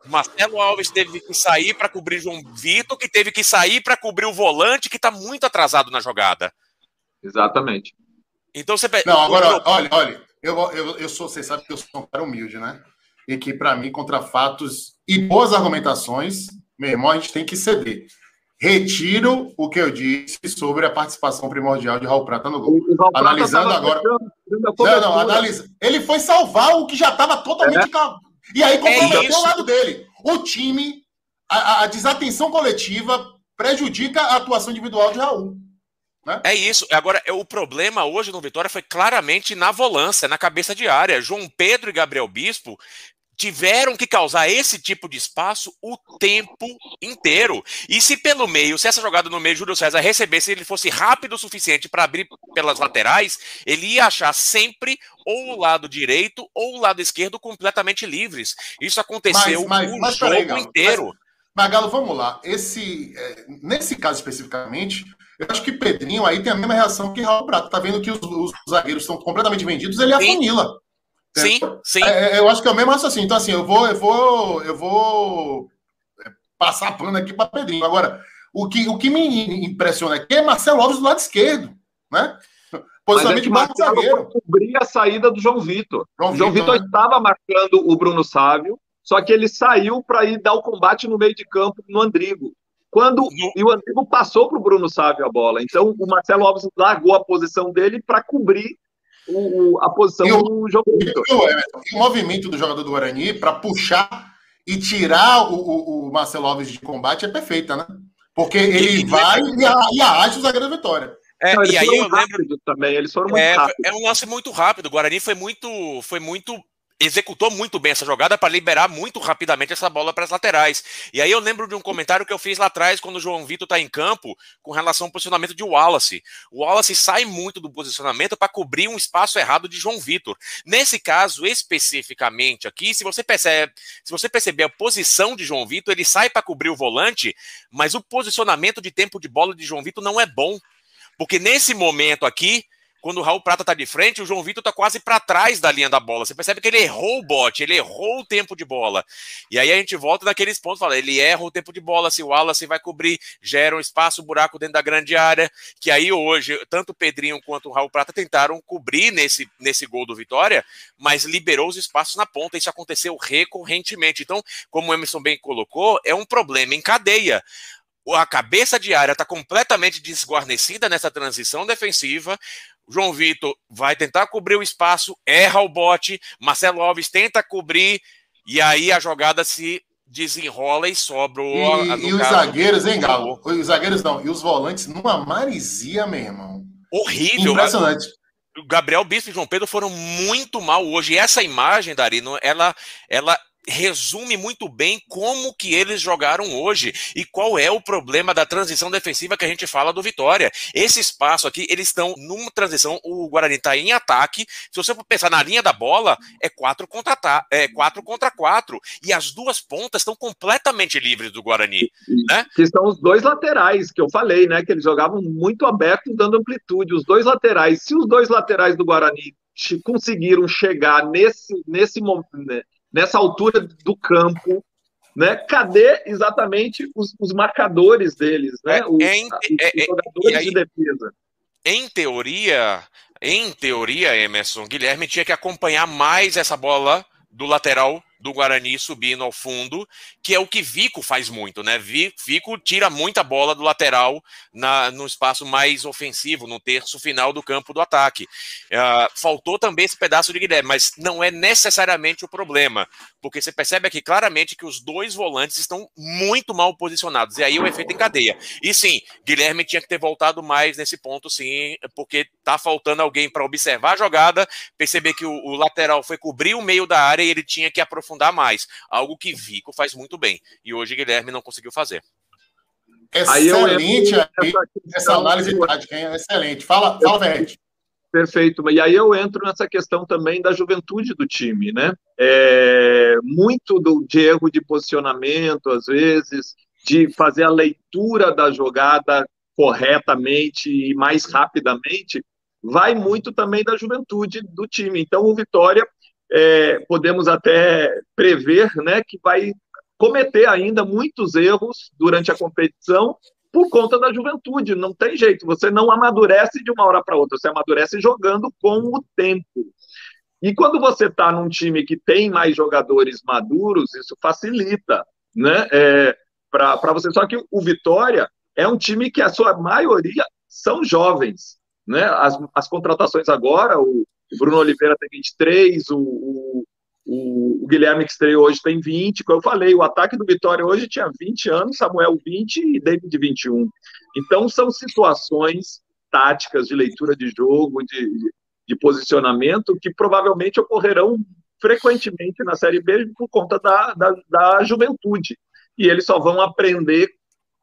Marcelo Alves teve que sair para cobrir João Vitor, que teve que sair para cobrir o volante, que está muito atrasado na jogada. Exatamente. Então você. Não, agora, olha, olha, eu, eu, eu sou, você sabe que eu sou um cara humilde, né? E que, para mim, contra fatos e boas argumentações, meu irmão, a gente tem que ceder. Retiro o que eu disse sobre a participação primordial de Raul Prata no gol. Analisando agora. Não, não, analisa. Ele foi salvar o que já estava totalmente. É. E aí comprometeu é o lado dele. O time, a, a desatenção coletiva prejudica a atuação individual de Raul. Né? É isso. Agora, o problema hoje no Vitória foi claramente na volância, na cabeça de área. João Pedro e Gabriel Bispo tiveram que causar esse tipo de espaço o tempo inteiro. E se pelo meio, se essa jogada no meio Júlio César recebesse, ele fosse rápido o suficiente para abrir pelas laterais, ele ia achar sempre ou o lado direito ou o lado esquerdo completamente livres. Isso aconteceu mas, mas, o mas, jogo Galo, inteiro. Mas, mas, Galo, vamos lá. Esse, é, nesse caso especificamente, eu acho que Pedrinho aí tem a mesma reação que Raul Prato. Tá vendo que os, os zagueiros estão completamente vendidos, ele afunila. Sim, sim. É, é, eu acho que é o mesmo raciocínio. Então, assim, eu vou, eu vou, eu vou é, passar pano aqui para Pedrinho. Agora, o que, o que me impressiona aqui é Marcelo Alves do lado esquerdo, né? Posicionamento de Marcelo zagueiro. cobrir a saída do João Vitor. João, João Vitor né? estava marcando o Bruno Sávio, só que ele saiu para ir dar o combate no meio de campo no Andrigo. Quando no... e o Andrigo passou para o Bruno Sávio a bola. Então o Marcelo Alves largou a posição dele para cobrir o, a posição e o, do jogo. o movimento do jogador do Guarani para puxar e tirar o, o, o, Marcelo Alves de combate é perfeita, né? Porque ele e, vai e, e arrasta o zagueiro da vitória. É, Não, e aí eu lembro também, eles foram muito é, rápidos. É um lance muito rápido. O Guarani foi muito, foi muito executou muito bem essa jogada para liberar muito rapidamente essa bola para as laterais. E aí eu lembro de um comentário que eu fiz lá atrás quando o João Vitor está em campo com relação ao posicionamento de Wallace. O Wallace sai muito do posicionamento para cobrir um espaço errado de João Vitor. Nesse caso especificamente aqui, se você percebe, se você perceber a posição de João Vitor, ele sai para cobrir o volante, mas o posicionamento de tempo de bola de João Vitor não é bom. Porque nesse momento aqui, quando o Raul Prata tá de frente, o João Vitor tá quase para trás da linha da bola. Você percebe que ele errou o bote, ele errou o tempo de bola. E aí a gente volta naqueles pontos, fala, ele erra o tempo de bola, se o Wallace vai cobrir, gera um espaço, um buraco dentro da grande área, que aí hoje, tanto o Pedrinho quanto o Raul Prata tentaram cobrir nesse, nesse gol do Vitória, mas liberou os espaços na ponta, isso aconteceu recorrentemente. Então, como o Emerson bem colocou, é um problema em cadeia a cabeça de área está completamente desguarnecida nessa transição defensiva. João Vitor vai tentar cobrir o espaço, erra o bote, Marcelo Alves tenta cobrir, e aí a jogada se desenrola e sobra o. E, e os zagueiros, hein, Galo? Os zagueiros não, e os volantes numa marisia, meu irmão. Horrível. Impressionante. Gabriel Bispo e João Pedro foram muito mal hoje. E essa imagem, Darino, ela, ela resume muito bem como que eles jogaram hoje e qual é o problema da transição defensiva que a gente fala do Vitória. Esse espaço aqui, eles estão numa transição, o Guarani está em ataque. Se você for pensar na linha da bola, é 4 contra é quatro contra 4 e as duas pontas estão completamente livres do Guarani, né? Que são os dois laterais que eu falei, né, que eles jogavam muito aberto, dando amplitude, os dois laterais. Se os dois laterais do Guarani conseguiram chegar nesse nesse momento né, nessa altura do campo, né? Cadê exatamente os, os marcadores deles, né? É, os, é, os é, é, jogadores aí, de defesa. Em teoria, em teoria, Emerson, Guilherme tinha que acompanhar mais essa bola do lateral do Guarani subindo ao fundo, que é o que Vico faz muito, né? Vico tira muita bola do lateral na, no espaço mais ofensivo, no terço final do campo do ataque. Uh, faltou também esse pedaço de Guilherme, mas não é necessariamente o problema, porque você percebe aqui claramente que os dois volantes estão muito mal posicionados, e aí o efeito em cadeia. E sim, Guilherme tinha que ter voltado mais nesse ponto, sim, porque tá faltando alguém para observar a jogada, perceber que o, o lateral foi cobrir o meio da área e ele tinha que aprofundar aprofundar mais. Algo que Vico faz muito bem. E hoje Guilherme não conseguiu fazer. Excelente aí, essa, essa análise tática, hein? Excelente. Fala, fala, Verrete. Perfeito. E aí eu entro nessa questão também da juventude do time, né? É, muito do, de erro de posicionamento, às vezes, de fazer a leitura da jogada corretamente e mais rapidamente, vai muito também da juventude do time. Então, o Vitória, é, podemos até prever né, que vai cometer ainda muitos erros durante a competição por conta da juventude. Não tem jeito, você não amadurece de uma hora para outra, você amadurece jogando com o tempo. E quando você está num time que tem mais jogadores maduros, isso facilita, né? É, para você. Só que o Vitória é um time que a sua maioria são jovens, né? As, as contratações agora, o, o Bruno Oliveira tem 23, o, o, o, Guilherme que estreou hoje tem 20. Como eu falei, o ataque do Vitória hoje tinha 20 anos, Samuel 20 e David 21. Então são situações táticas de leitura de jogo, de, de posicionamento, que provavelmente ocorrerão frequentemente na Série B por conta da, da, da juventude. E eles só vão aprender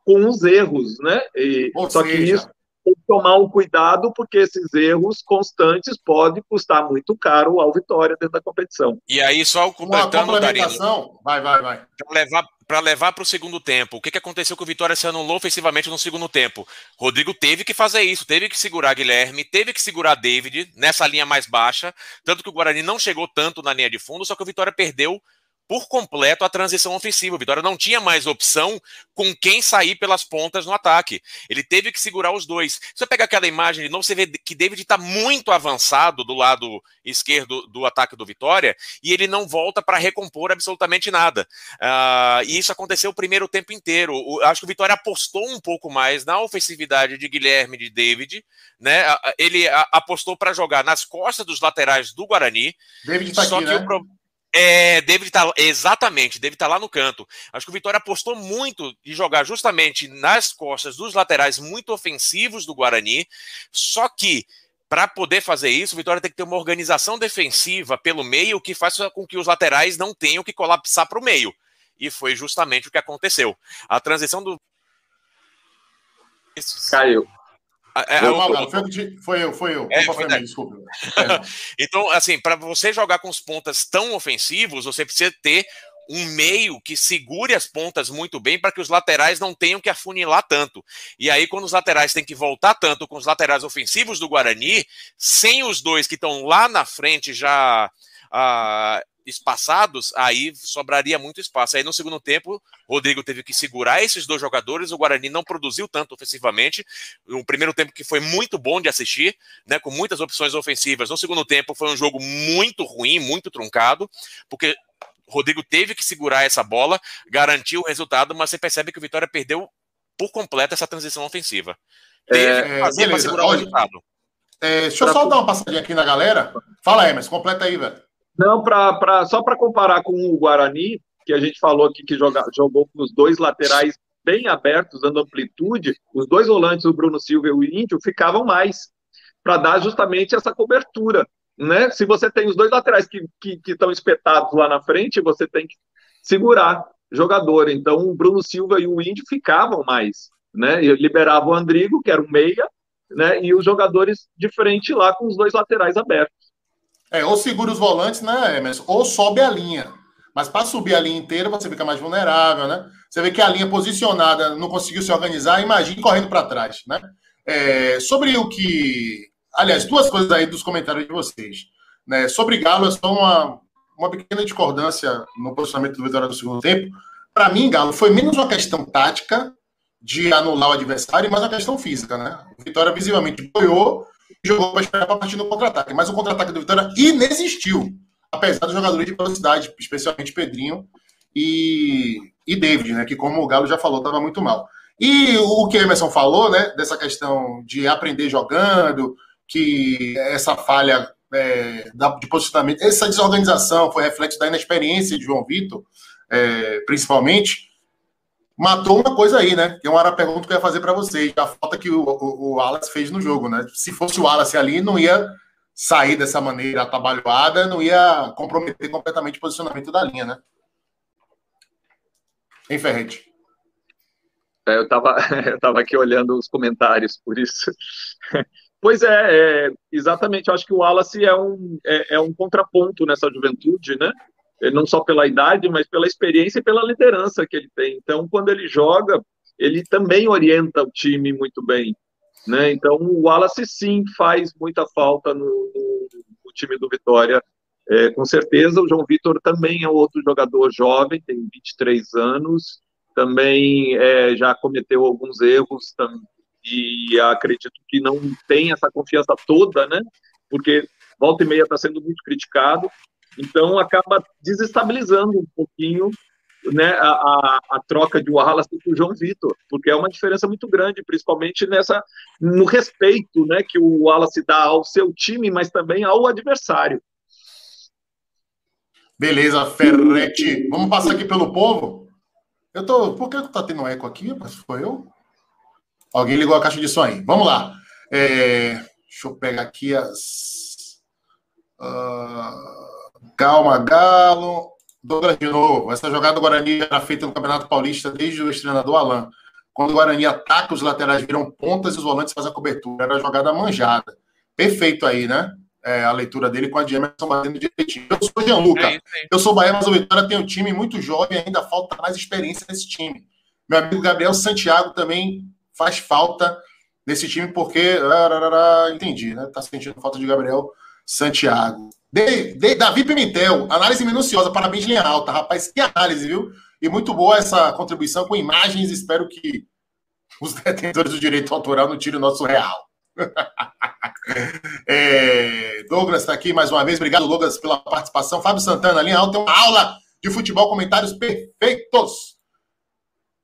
com os erros, né? E, só seja, que isso tem que tomar um cuidado, porque esses erros constantes podem custar muito caro ao Vitória dentro da competição. E aí, só completando, Uma Darino, vai, vai, vai. Para levar para levar para o segundo tempo. O que, que aconteceu com o Vitória se anulou ofensivamente no segundo tempo? Rodrigo teve que fazer isso, teve que segurar Guilherme, teve que segurar David nessa linha mais baixa, tanto que o Guarani não chegou tanto na linha de fundo, só que o Vitória perdeu por completo a transição ofensiva. O Vitória não tinha mais opção com quem sair pelas pontas no ataque. Ele teve que segurar os dois. Se você pega aquela imagem de novo, você vê que David está muito avançado do lado esquerdo do ataque do Vitória e ele não volta para recompor absolutamente nada. Uh, e isso aconteceu o primeiro tempo inteiro. O, acho que o Vitória apostou um pouco mais na ofensividade de Guilherme de David. Né? Ele apostou para jogar nas costas dos laterais do Guarani. David tá só aqui, que né? o é, David tá, exatamente, David tá lá no canto. Acho que o Vitória apostou muito de jogar justamente nas costas dos laterais muito ofensivos do Guarani, só que para poder fazer isso, o Vitória tem que ter uma organização defensiva pelo meio que faça com que os laterais não tenham que colapsar para o meio. E foi justamente o que aconteceu. A transição do. Caiu. É, foi, mal, foi, foi eu, foi eu. É, foi mim, desculpa. É. então, assim, para você jogar com os pontas tão ofensivos, você precisa ter um meio que segure as pontas muito bem para que os laterais não tenham que afunilar tanto. E aí, quando os laterais têm que voltar tanto com os laterais ofensivos do Guarani, sem os dois que estão lá na frente já ah, espaçados, aí sobraria muito espaço. Aí no segundo tempo, Rodrigo teve que segurar esses dois jogadores, o Guarani não produziu tanto ofensivamente. Um primeiro tempo que foi muito bom de assistir, né, com muitas opções ofensivas. No segundo tempo foi um jogo muito ruim, muito truncado, porque Rodrigo teve que segurar essa bola, garantiu o resultado, mas você percebe que o Vitória perdeu por completo essa transição ofensiva. Teve é, fazer para segurar Olha, o resultado. É, deixa eu só dar uma passadinha aqui na galera. Fala, Emerson, completa aí, velho. Não, pra, pra, só para comparar com o Guarani, que a gente falou aqui que joga, jogou com os dois laterais bem abertos, dando amplitude, os dois volantes, o Bruno Silva e o Índio, ficavam mais, para dar justamente essa cobertura. Né? Se você tem os dois laterais que, estão espetados lá na frente, você tem que segurar jogador. Então, o Bruno Silva e o Índio ficavam mais. Né? E liberava o Andrigo, que era o meia, né? e os jogadores de frente lá com os dois laterais abertos. É, ou segura os volantes, né, Emerson? Ou sobe a linha. Mas para subir a linha inteira, você fica mais vulnerável, né? Você vê que a linha posicionada não conseguiu se organizar, imagine correndo para trás, né? É, sobre o que. Aliás, duas coisas aí dos comentários de vocês. Né? Sobre Galo, é só uma, uma pequena discordância no posicionamento do Vitória no segundo tempo. Para mim, Galo, foi menos uma questão tática de anular o adversário, mas uma questão física, né? O Vitória visivelmente apoiou jogou para esperar para partir no contra-ataque. Mas o contra-ataque do Vitória inexistiu, apesar dos jogadores de velocidade, especialmente Pedrinho e, e David, né? Que, como o Galo já falou, estava muito mal. E o que Emerson falou, né? Dessa questão de aprender jogando, que essa falha é, de posicionamento, essa desorganização foi reflexo da inexperiência de João Vitor, é, principalmente matou uma coisa aí, né? Que é uma pergunta que eu ia fazer para vocês. A falta que o, o, o Wallace fez no jogo, né? Se fosse o Wallace ali, não ia sair dessa maneira atabalhoada, não ia comprometer completamente o posicionamento da linha, né? Em Ferrete. É, eu estava eu tava aqui olhando os comentários, por isso. Pois é, é, exatamente. Eu acho que o Wallace é um, é, é, um contraponto nessa juventude, né? Não só pela idade, mas pela experiência e pela liderança que ele tem. Então, quando ele joga, ele também orienta o time muito bem. Né? Então, o Wallace sim faz muita falta no, no, no time do Vitória. É, com certeza, o João Vitor também é outro jogador jovem, tem 23 anos, também é, já cometeu alguns erros e acredito que não tem essa confiança toda, né? Porque volta e meia está sendo muito criticado, então acaba desestabilizando um pouquinho né, a, a, a, troca de Wallace com o João Vitor, porque é uma diferença muito grande, principalmente nessa no respeito né, que o Wallace dá ao seu time, mas também ao adversário. Beleza, Ferrete. Vamos passar aqui pelo povo? Eu tô. Por que tá tendo eco aqui? Mas foi eu? Alguém ligou a caixa de som aí. Vamos lá. É... Deixa eu pegar aqui as. Uh... Calma, Galo. Douglas de novo. Essa jogada do Guarani era feita no Campeonato Paulista desde o ex-treinador Alain. Quando o Guarani ataca, os laterais viram pontas e os volantes fazem a cobertura. Era a jogada manjada. Perfeito aí, né? É, a leitura dele com a de Emerson batendo direitinho. Eu sou Gianluca. É eu sou Bahia, mas o Vitória tem um time muito jovem ainda falta mais experiência nesse time. Meu amigo Gabriel Santiago também faz falta nesse time porque. Entendi, né? Tá sentindo falta de Gabriel Santiago. De, de, Davi Pimentel, análise minuciosa, parabéns, linha alta. Rapaz, que análise, viu? E muito boa essa contribuição com imagens. Espero que os detentores do direito autoral não tirem o nosso real. é, Douglas está aqui mais uma vez. Obrigado, Douglas, pela participação. Fábio Santana, linha alta, uma aula de futebol, comentários perfeitos.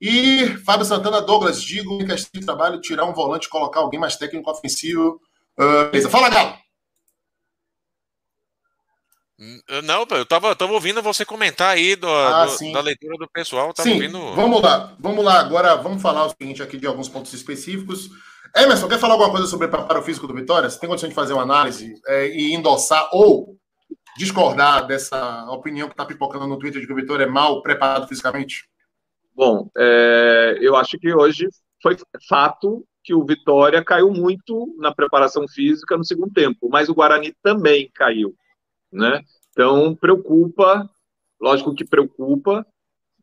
E Fábio Santana, Douglas, digo em questão de trabalho, tirar um volante, colocar alguém mais técnico ofensivo. Uh, beleza. Fala, Galo. Hum, não, eu tava, tava ouvindo você comentar aí do, ah, do, da leitura do pessoal. Tava sim, ouvindo... vamos lá, vamos lá. Agora vamos falar o seguinte aqui de alguns pontos específicos. Emerson, quer falar alguma coisa sobre o preparo físico do Vitória? Você tem condição de fazer uma análise é, e endossar ou discordar dessa opinião que está pipocando no Twitter de que o Vitória é mal preparado fisicamente? Bom, é, eu acho que hoje foi fato que o Vitória caiu muito na preparação física no segundo tempo, mas o Guarani também caiu né? Então, preocupa, lógico que preocupa,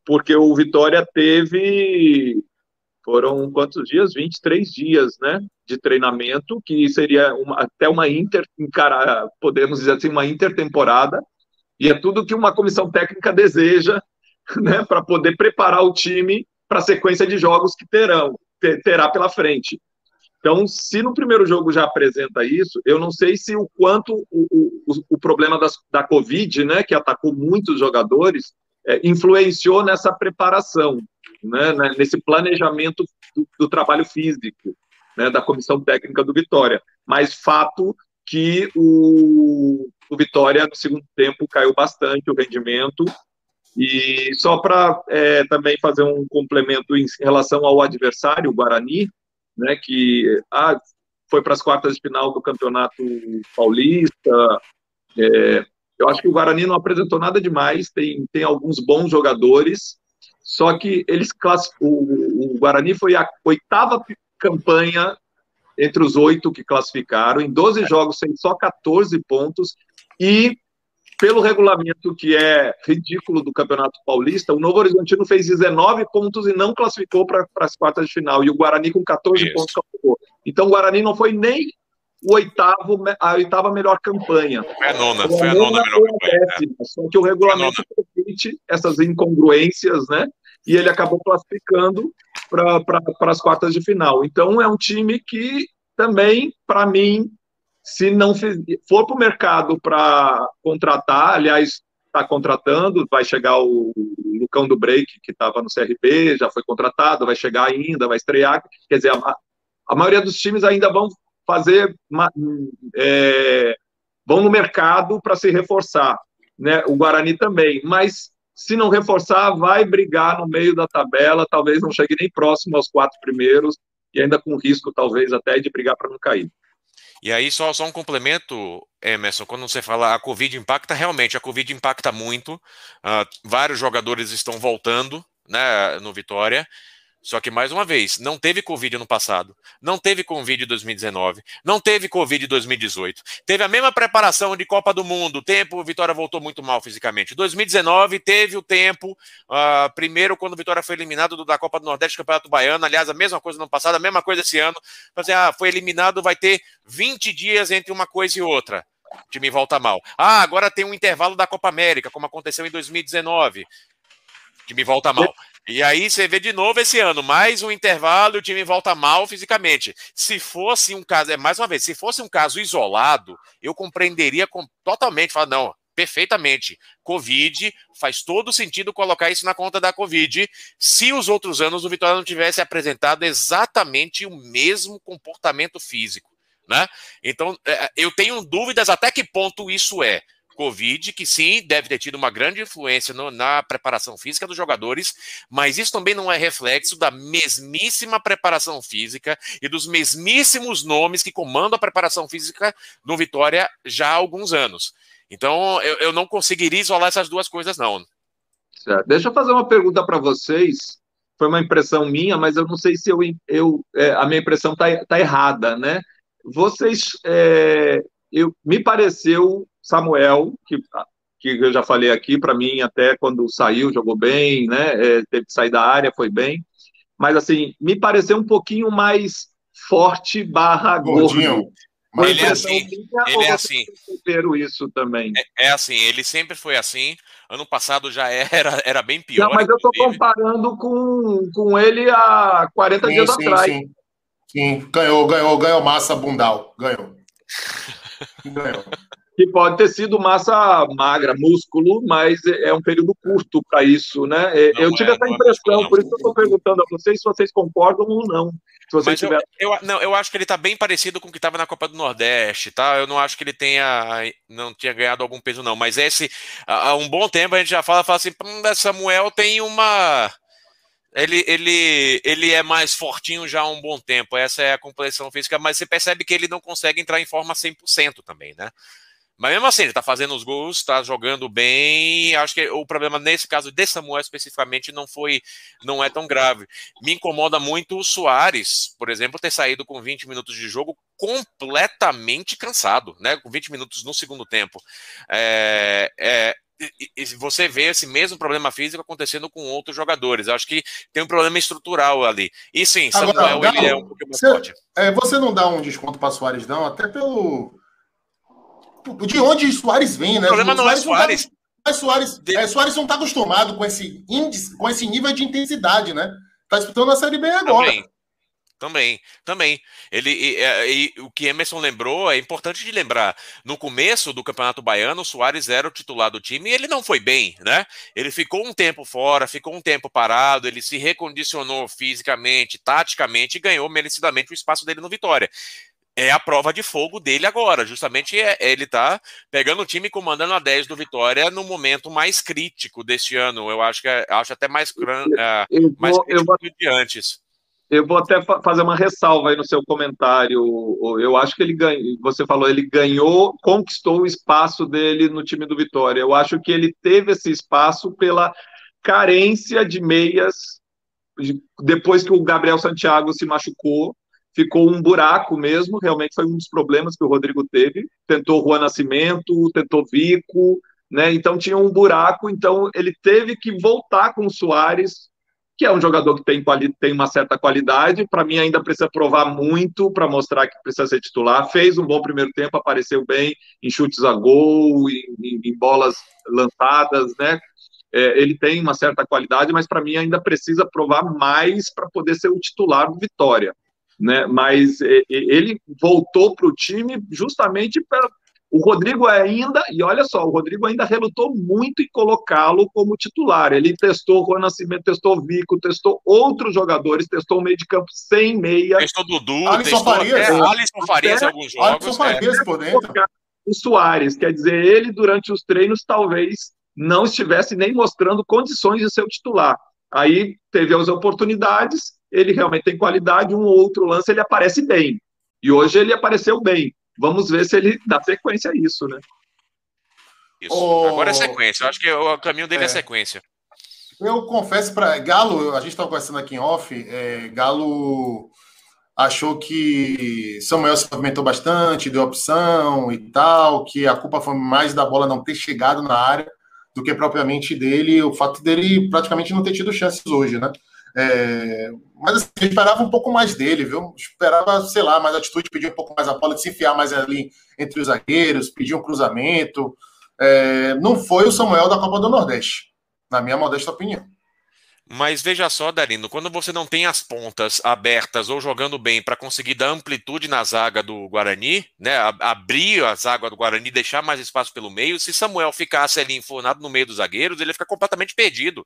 porque o Vitória teve, foram quantos dias? 23 dias, né? De treinamento, que seria uma, até uma inter, encarar, podemos dizer assim, uma intertemporada, e é tudo que uma comissão técnica deseja, né? Para poder preparar o time para a sequência de jogos que terão, terá pela frente. Então, se no primeiro jogo já apresenta isso, eu não sei se o quanto o, o, o problema das, da Covid, né, que atacou muitos jogadores, é, influenciou nessa preparação, né, né nesse planejamento do, do trabalho físico, né, da comissão técnica do Vitória. Mas fato que o, o Vitória, no segundo tempo, caiu bastante o rendimento, e só para é, também fazer um complemento em relação ao adversário, o Guarani, né, que ah, foi para as quartas de final do Campeonato Paulista. É, eu acho que o Guarani não apresentou nada demais, tem, tem alguns bons jogadores, só que eles o, o Guarani foi a oitava campanha entre os oito que classificaram, em 12 jogos tem só 14 pontos, e pelo regulamento que é ridículo do Campeonato Paulista, o Novo Horizontino fez 19 pontos e não classificou para as quartas de final, e o Guarani com 14 Isso. pontos classificou. Então o Guarani não foi nem o oitavo, a oitava melhor campanha. Foi a nona, foi a, nona, melhor campanha. Décima, é. Só que o regulamento permite essas incongruências, né? E ele acabou classificando para as quartas de final. Então é um time que também, para mim, se não for para o mercado para contratar, aliás, está contratando, vai chegar o Lucão do Break, que estava no CRB, já foi contratado, vai chegar ainda, vai estrear. Quer dizer, a, a maioria dos times ainda vão fazer, uma, é, vão no mercado para se reforçar. Né? O Guarani também, mas se não reforçar, vai brigar no meio da tabela, talvez não chegue nem próximo aos quatro primeiros, e ainda com risco, talvez, até de brigar para não cair. E aí, só, só um complemento, Emerson, quando você fala a Covid impacta, realmente, a Covid impacta muito. Uh, vários jogadores estão voltando né, no Vitória. Só que, mais uma vez, não teve Covid no passado, não teve Covid em 2019, não teve Covid em 2018. Teve a mesma preparação de Copa do Mundo, o tempo, Vitória voltou muito mal fisicamente. 2019 teve o tempo, uh, primeiro quando Vitória foi eliminado da Copa do Nordeste Campeonato Baiano, aliás, a mesma coisa no passado, a mesma coisa esse ano. Fazer, ah, foi eliminado, vai ter 20 dias entre uma coisa e outra. O time volta mal. Ah, agora tem um intervalo da Copa América, como aconteceu em 2019. Time volta mal. E aí você vê de novo esse ano, mais um intervalo o time volta mal fisicamente. Se fosse um caso, é mais uma vez, se fosse um caso isolado, eu compreenderia com, totalmente, falar, não, perfeitamente. Covid, faz todo sentido colocar isso na conta da Covid, se os outros anos o Vitória não tivesse apresentado exatamente o mesmo comportamento físico. Né? Então, é, eu tenho dúvidas até que ponto isso é. Covid, que sim, deve ter tido uma grande influência no, na preparação física dos jogadores, mas isso também não é reflexo da mesmíssima preparação física e dos mesmíssimos nomes que comandam a preparação física no Vitória já há alguns anos. Então, eu, eu não conseguiria isolar essas duas coisas, não. Certo. Deixa eu fazer uma pergunta para vocês. Foi uma impressão minha, mas eu não sei se eu, eu é, a minha impressão está tá errada, né? Vocês, é, eu, me pareceu Samuel, que, que eu já falei aqui, para mim, até quando saiu, jogou bem, né? É, teve que sair da área, foi bem. Mas, assim, me pareceu um pouquinho mais forte barra Gordinho. gordo. Mas ele é assim, ele é assim. isso também. É, é, assim, ele sempre foi assim. Ano passado já era, era bem pior. Não, mas eu estou comparando com, com ele há 40 sim, dias sim, atrás. Sim. sim, ganhou, ganhou, ganhou massa bundal. Ganhou. ganhou que pode ter sido massa magra, músculo, mas é um período curto para isso, né? É, não eu tive é, essa é impressão, por isso que eu estou perguntando a vocês se vocês concordam ou não. Se vocês tiver... eu, eu, não, eu acho que ele está bem parecido com o que estava na Copa do Nordeste, tá? Eu não acho que ele tenha não tinha ganhado algum peso, não. Mas esse, há um bom tempo a gente já fala, fala assim, hum, Samuel tem uma ele, ele, ele é mais fortinho já há um bom tempo, essa é a complexão física, mas você percebe que ele não consegue entrar em forma 100% também, né? Mas mesmo assim, ele tá fazendo os gols, tá jogando bem. Acho que o problema nesse caso de Samuel especificamente não foi, não é tão grave. Me incomoda muito o Soares, por exemplo, ter saído com 20 minutos de jogo completamente cansado, né? Com 20 minutos no segundo tempo. É, é, e você vê esse mesmo problema físico acontecendo com outros jogadores. Acho que tem um problema estrutural ali. E sim, Samuel Agora, ele é um pouquinho mais forte. É, você não dá um desconto para Soares, não, até pelo de onde Soares vem, né? O problema não é Soares. Tá, mas Soares, de... é, Soares não está acostumado com esse índice, com esse nível de intensidade, né? Tá disputando a Série B agora. Também. Também, também. Ele, e, e, e, o que Emerson lembrou é importante de lembrar. No começo do Campeonato Baiano, o Soares era o titular do time e ele não foi bem, né? Ele ficou um tempo fora, ficou um tempo parado, ele se recondicionou fisicamente, taticamente e ganhou merecidamente o espaço dele no Vitória é a prova de fogo dele agora. Justamente é, ele tá pegando o time e comandando a 10 do Vitória no momento mais crítico deste ano. Eu acho que é, acho até mais, é, vou, mais crítico vou, do que antes. Eu vou até fazer uma ressalva aí no seu comentário. Eu acho que ele ganhou, você falou, ele ganhou, conquistou o espaço dele no time do Vitória. Eu acho que ele teve esse espaço pela carência de meias depois que o Gabriel Santiago se machucou ficou um buraco mesmo, realmente foi um dos problemas que o Rodrigo teve. Tentou Juan Nascimento, tentou Vico, né? Então tinha um buraco, então ele teve que voltar com o Soares, que é um jogador que tem, tem uma certa qualidade. Para mim, ainda precisa provar muito para mostrar que precisa ser titular. Fez um bom primeiro tempo, apareceu bem em chutes a gol, em, em, em bolas lançadas, né? É, ele tem uma certa qualidade, mas para mim ainda precisa provar mais para poder ser o titular do Vitória né? Mas ele voltou para o time justamente para o Rodrigo ainda, e olha só, o Rodrigo ainda relutou muito em colocá-lo como titular. Ele testou o Juan Nascimento, testou o Vico, testou outros jogadores, testou o meio de campo sem meia. Testou Dudu, Alisson testou Farias, Alisson Farias em alguns jogos. Alisson Farias é. por dentro. O Soares, quer dizer, ele durante os treinos talvez não estivesse nem mostrando condições de ser o titular. Aí teve as oportunidades, ele realmente tem qualidade, um ou outro lance ele aparece bem. E hoje ele apareceu bem. Vamos ver se ele dá sequência a isso, né? Isso. Oh, Agora é sequência. Eu acho que o caminho dele é, é sequência. Eu confesso para Galo, a gente estava conversando aqui em off, é, Galo achou que Samuel se movimentou bastante, deu opção e tal, que a culpa foi mais da bola não ter chegado na área do que propriamente dele, o fato dele praticamente não ter tido chances hoje, né? É, mas assim, eu esperava um pouco mais dele, viu? Esperava, sei lá, mais atitude, pedir um pouco mais a bola, de se enfiar mais ali entre os zagueiros, pedir um cruzamento. É, não foi o Samuel da Copa do Nordeste na minha modesta opinião. Mas veja só, Darino, quando você não tem as pontas abertas ou jogando bem para conseguir dar amplitude na zaga do Guarani, né, abrir a zaga do Guarani, deixar mais espaço pelo meio, se Samuel ficasse ali enfornado no meio dos zagueiros, ele ia ficar completamente perdido.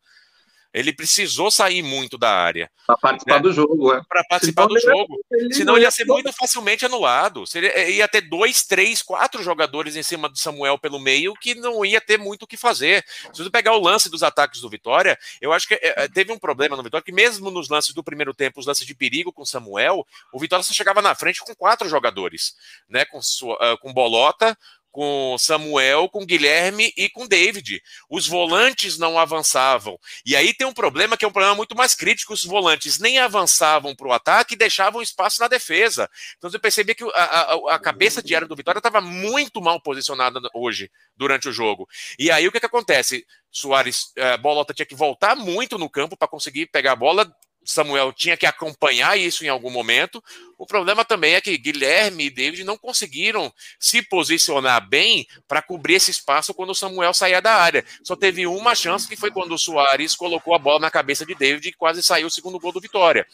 Ele precisou sair muito da área. Para participar né? do jogo, é. Para participar do jogo. Ele Senão ele ia ser muito facilmente anulado. Seria, é, ia ter dois, três, quatro jogadores em cima do Samuel pelo meio que não ia ter muito o que fazer. Se você pegar o lance dos ataques do Vitória, eu acho que é, é teve um problema no Vitória, que mesmo nos lances do primeiro tempo, os lances de perigo com Samuel, o Vitória só chegava na frente com quatro jogadores, né? Com, sua, uh, com Bolota, com Samuel, com Guilherme e com David. Os volantes não avançavam. E aí tem um problema que é um problema muito mais crítico: os volantes nem avançavam para o ataque e deixavam espaço na defesa. Então você percebia que a, a, a cabeça de área do Vitória estava muito mal posicionada hoje, durante o jogo. E aí o que, que acontece? Soares, é, Bolota tinha que voltar muito no campo para conseguir pegar a bola Samuel tinha que acompanhar isso em algum momento. O problema também é que Guilherme e David não conseguiram se posicionar bem para cobrir esse espaço quando o Samuel saía da área. Só teve uma chance que foi quando o Soares colocou a bola na cabeça de David e quase saiu o segundo gol do Vitória.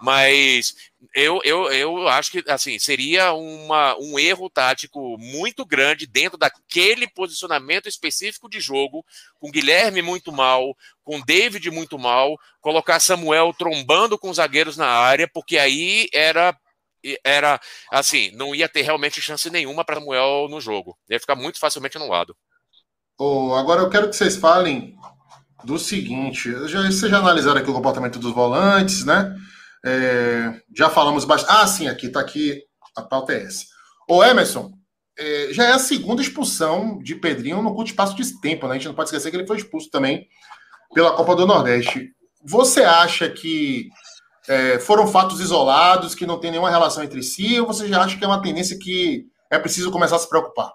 Mas eu, eu, eu acho que assim seria uma, um erro tático muito grande dentro daquele posicionamento específico de jogo, com Guilherme muito mal, com David muito mal, colocar Samuel trombando com os zagueiros na área, porque aí era era assim, não ia ter realmente chance nenhuma para Samuel no jogo. Ia ficar muito facilmente anulado. Oh, agora eu quero que vocês falem do seguinte: já, vocês já analisaram aqui o comportamento dos volantes, né? É, já falamos bastante. Ah, sim, aqui está aqui a pauta é essa. Ô, Emerson, é, já é a segunda expulsão de Pedrinho no curto espaço de tempo, né? A gente não pode esquecer que ele foi expulso também pela Copa do Nordeste. Você acha que é, foram fatos isolados, que não tem nenhuma relação entre si, ou você já acha que é uma tendência que é preciso começar a se preocupar?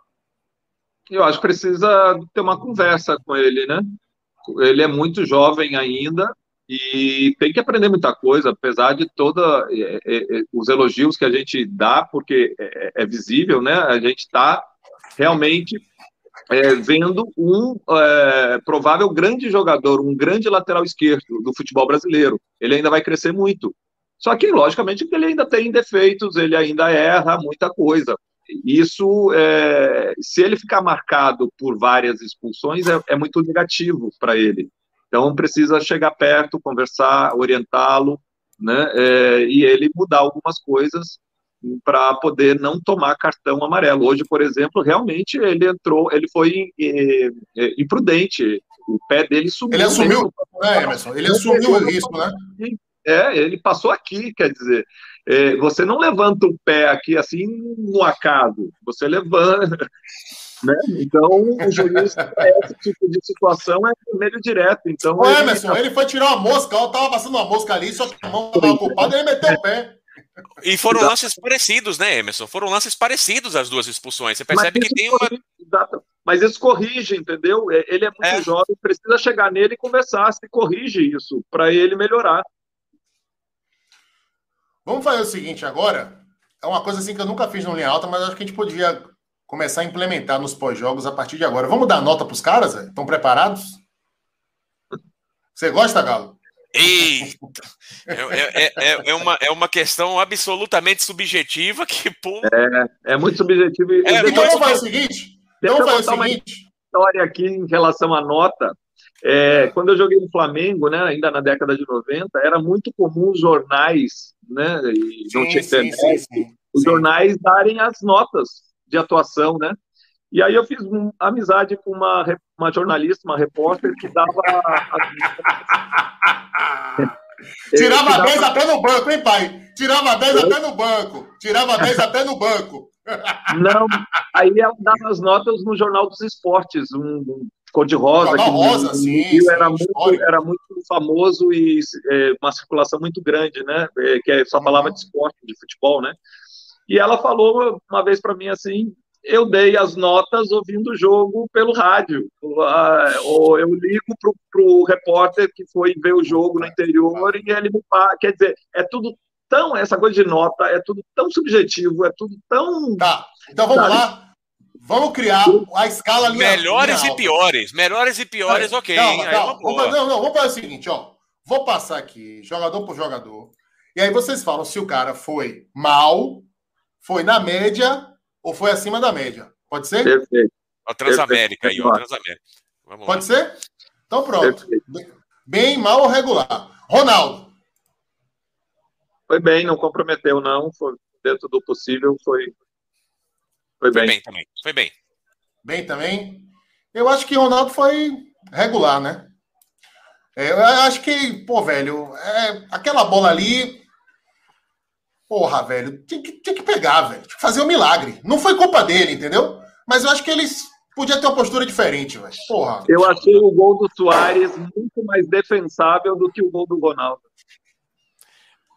Eu acho que precisa ter uma conversa com ele, né? Ele é muito jovem ainda e tem que aprender muita coisa, apesar de todos é, é, é, os elogios que a gente dá, porque é, é visível, né? A gente está realmente é, vendo um é, provável grande jogador, um grande lateral esquerdo do futebol brasileiro. Ele ainda vai crescer muito. Só que, logicamente, ele ainda tem defeitos, ele ainda erra muita coisa. Isso, é, se ele ficar marcado por várias expulsões, é, é muito negativo para ele. Então, precisa chegar perto, conversar, orientá-lo, né, é, e ele mudar algumas coisas para poder não tomar cartão amarelo. Hoje, por exemplo, realmente ele entrou, ele foi é, é, imprudente. O pé dele sumiu. Ele assumiu, né, Emerson? Ele assumiu o risco, né? É, ele passou aqui, quer dizer, é, você não levanta o pé aqui assim no acaso, você levanta. Né? Então, o juiz, esse tipo de situação é vermelho direto. Então, Ô, Emerson, ele, ele foi tirar uma mosca, ó, tava passando uma mosca ali, só que a mão estava ocupada, ele meteu o pé. E foram Exato. lances parecidos, né, Emerson? Foram lances parecidos as duas expulsões. Você percebe que tem uma. Exato. Mas isso corrige, entendeu? É, ele é muito é. jovem, precisa chegar nele e conversar, se corrige isso, para ele melhorar. Vamos fazer o seguinte agora. É uma coisa assim que eu nunca fiz no linha alta, mas acho que a gente podia começar a implementar nos pós-jogos a partir de agora. Vamos dar nota para os caras? Estão preparados? Você gosta, Galo? Eita! É, é, é, é, uma, é uma questão absolutamente subjetiva que, pô... É, é muito subjetivo. É, então vamos fazer o seguinte. Então vamos fazer o seguinte. história aqui em relação à nota. É, quando eu joguei no Flamengo, né, ainda na década de 90, era muito comum os jornais, né, e sim, não tinha internet, sim, sim, os jornais darem as notas de atuação, né? E aí eu fiz um, amizade com uma, uma jornalista, uma repórter que dava. Tirava 10 até no banco, hein, pai? Tirava 10 até no banco. Tirava 10 até no banco. Não, aí ela dava as notas no Jornal dos Esportes, um, cor-de-rosa, que rosa, no, sim, Rio sim, era, muito, era muito famoso e é, uma circulação muito grande, né? É, que só falava uhum. de esporte, de futebol, né? E ela falou uma vez para mim assim: eu dei as notas ouvindo o jogo pelo rádio. Ou eu ligo para o repórter que foi ver o jogo no interior e ele me fala. Quer dizer, é tudo tão. Essa coisa de nota é tudo tão subjetivo, é tudo tão. Tá, então vamos sabe? lá. Vamos criar a escala linha, Melhores linha e piores. Melhores e piores, ok. Calma, calma. Vamos, não, não, vamos fazer o seguinte, ó. Vou passar aqui, jogador por jogador. E aí vocês falam se o cara foi mal, foi na média ou foi acima da média? Pode ser? Perfeito. A Transamérica aí, ó. Transamérica. Vamos Pode lá. ser? Então pronto. Perfeito. Bem, mal ou regular? Ronaldo. Foi bem, não comprometeu, não. Foi dentro do possível, foi, foi bem. Foi bem também. Foi bem. Bem também. Eu acho que Ronaldo foi regular, né? É, eu acho que, pô, velho, é, aquela bola ali, Porra, velho, tinha que, tinha que pegar, velho. Tinha que fazer um milagre. Não foi culpa dele, entendeu? Mas eu acho que eles podiam ter uma postura diferente, velho. Porra. Eu achei o gol do Soares muito mais defensável do que o gol do Ronaldo.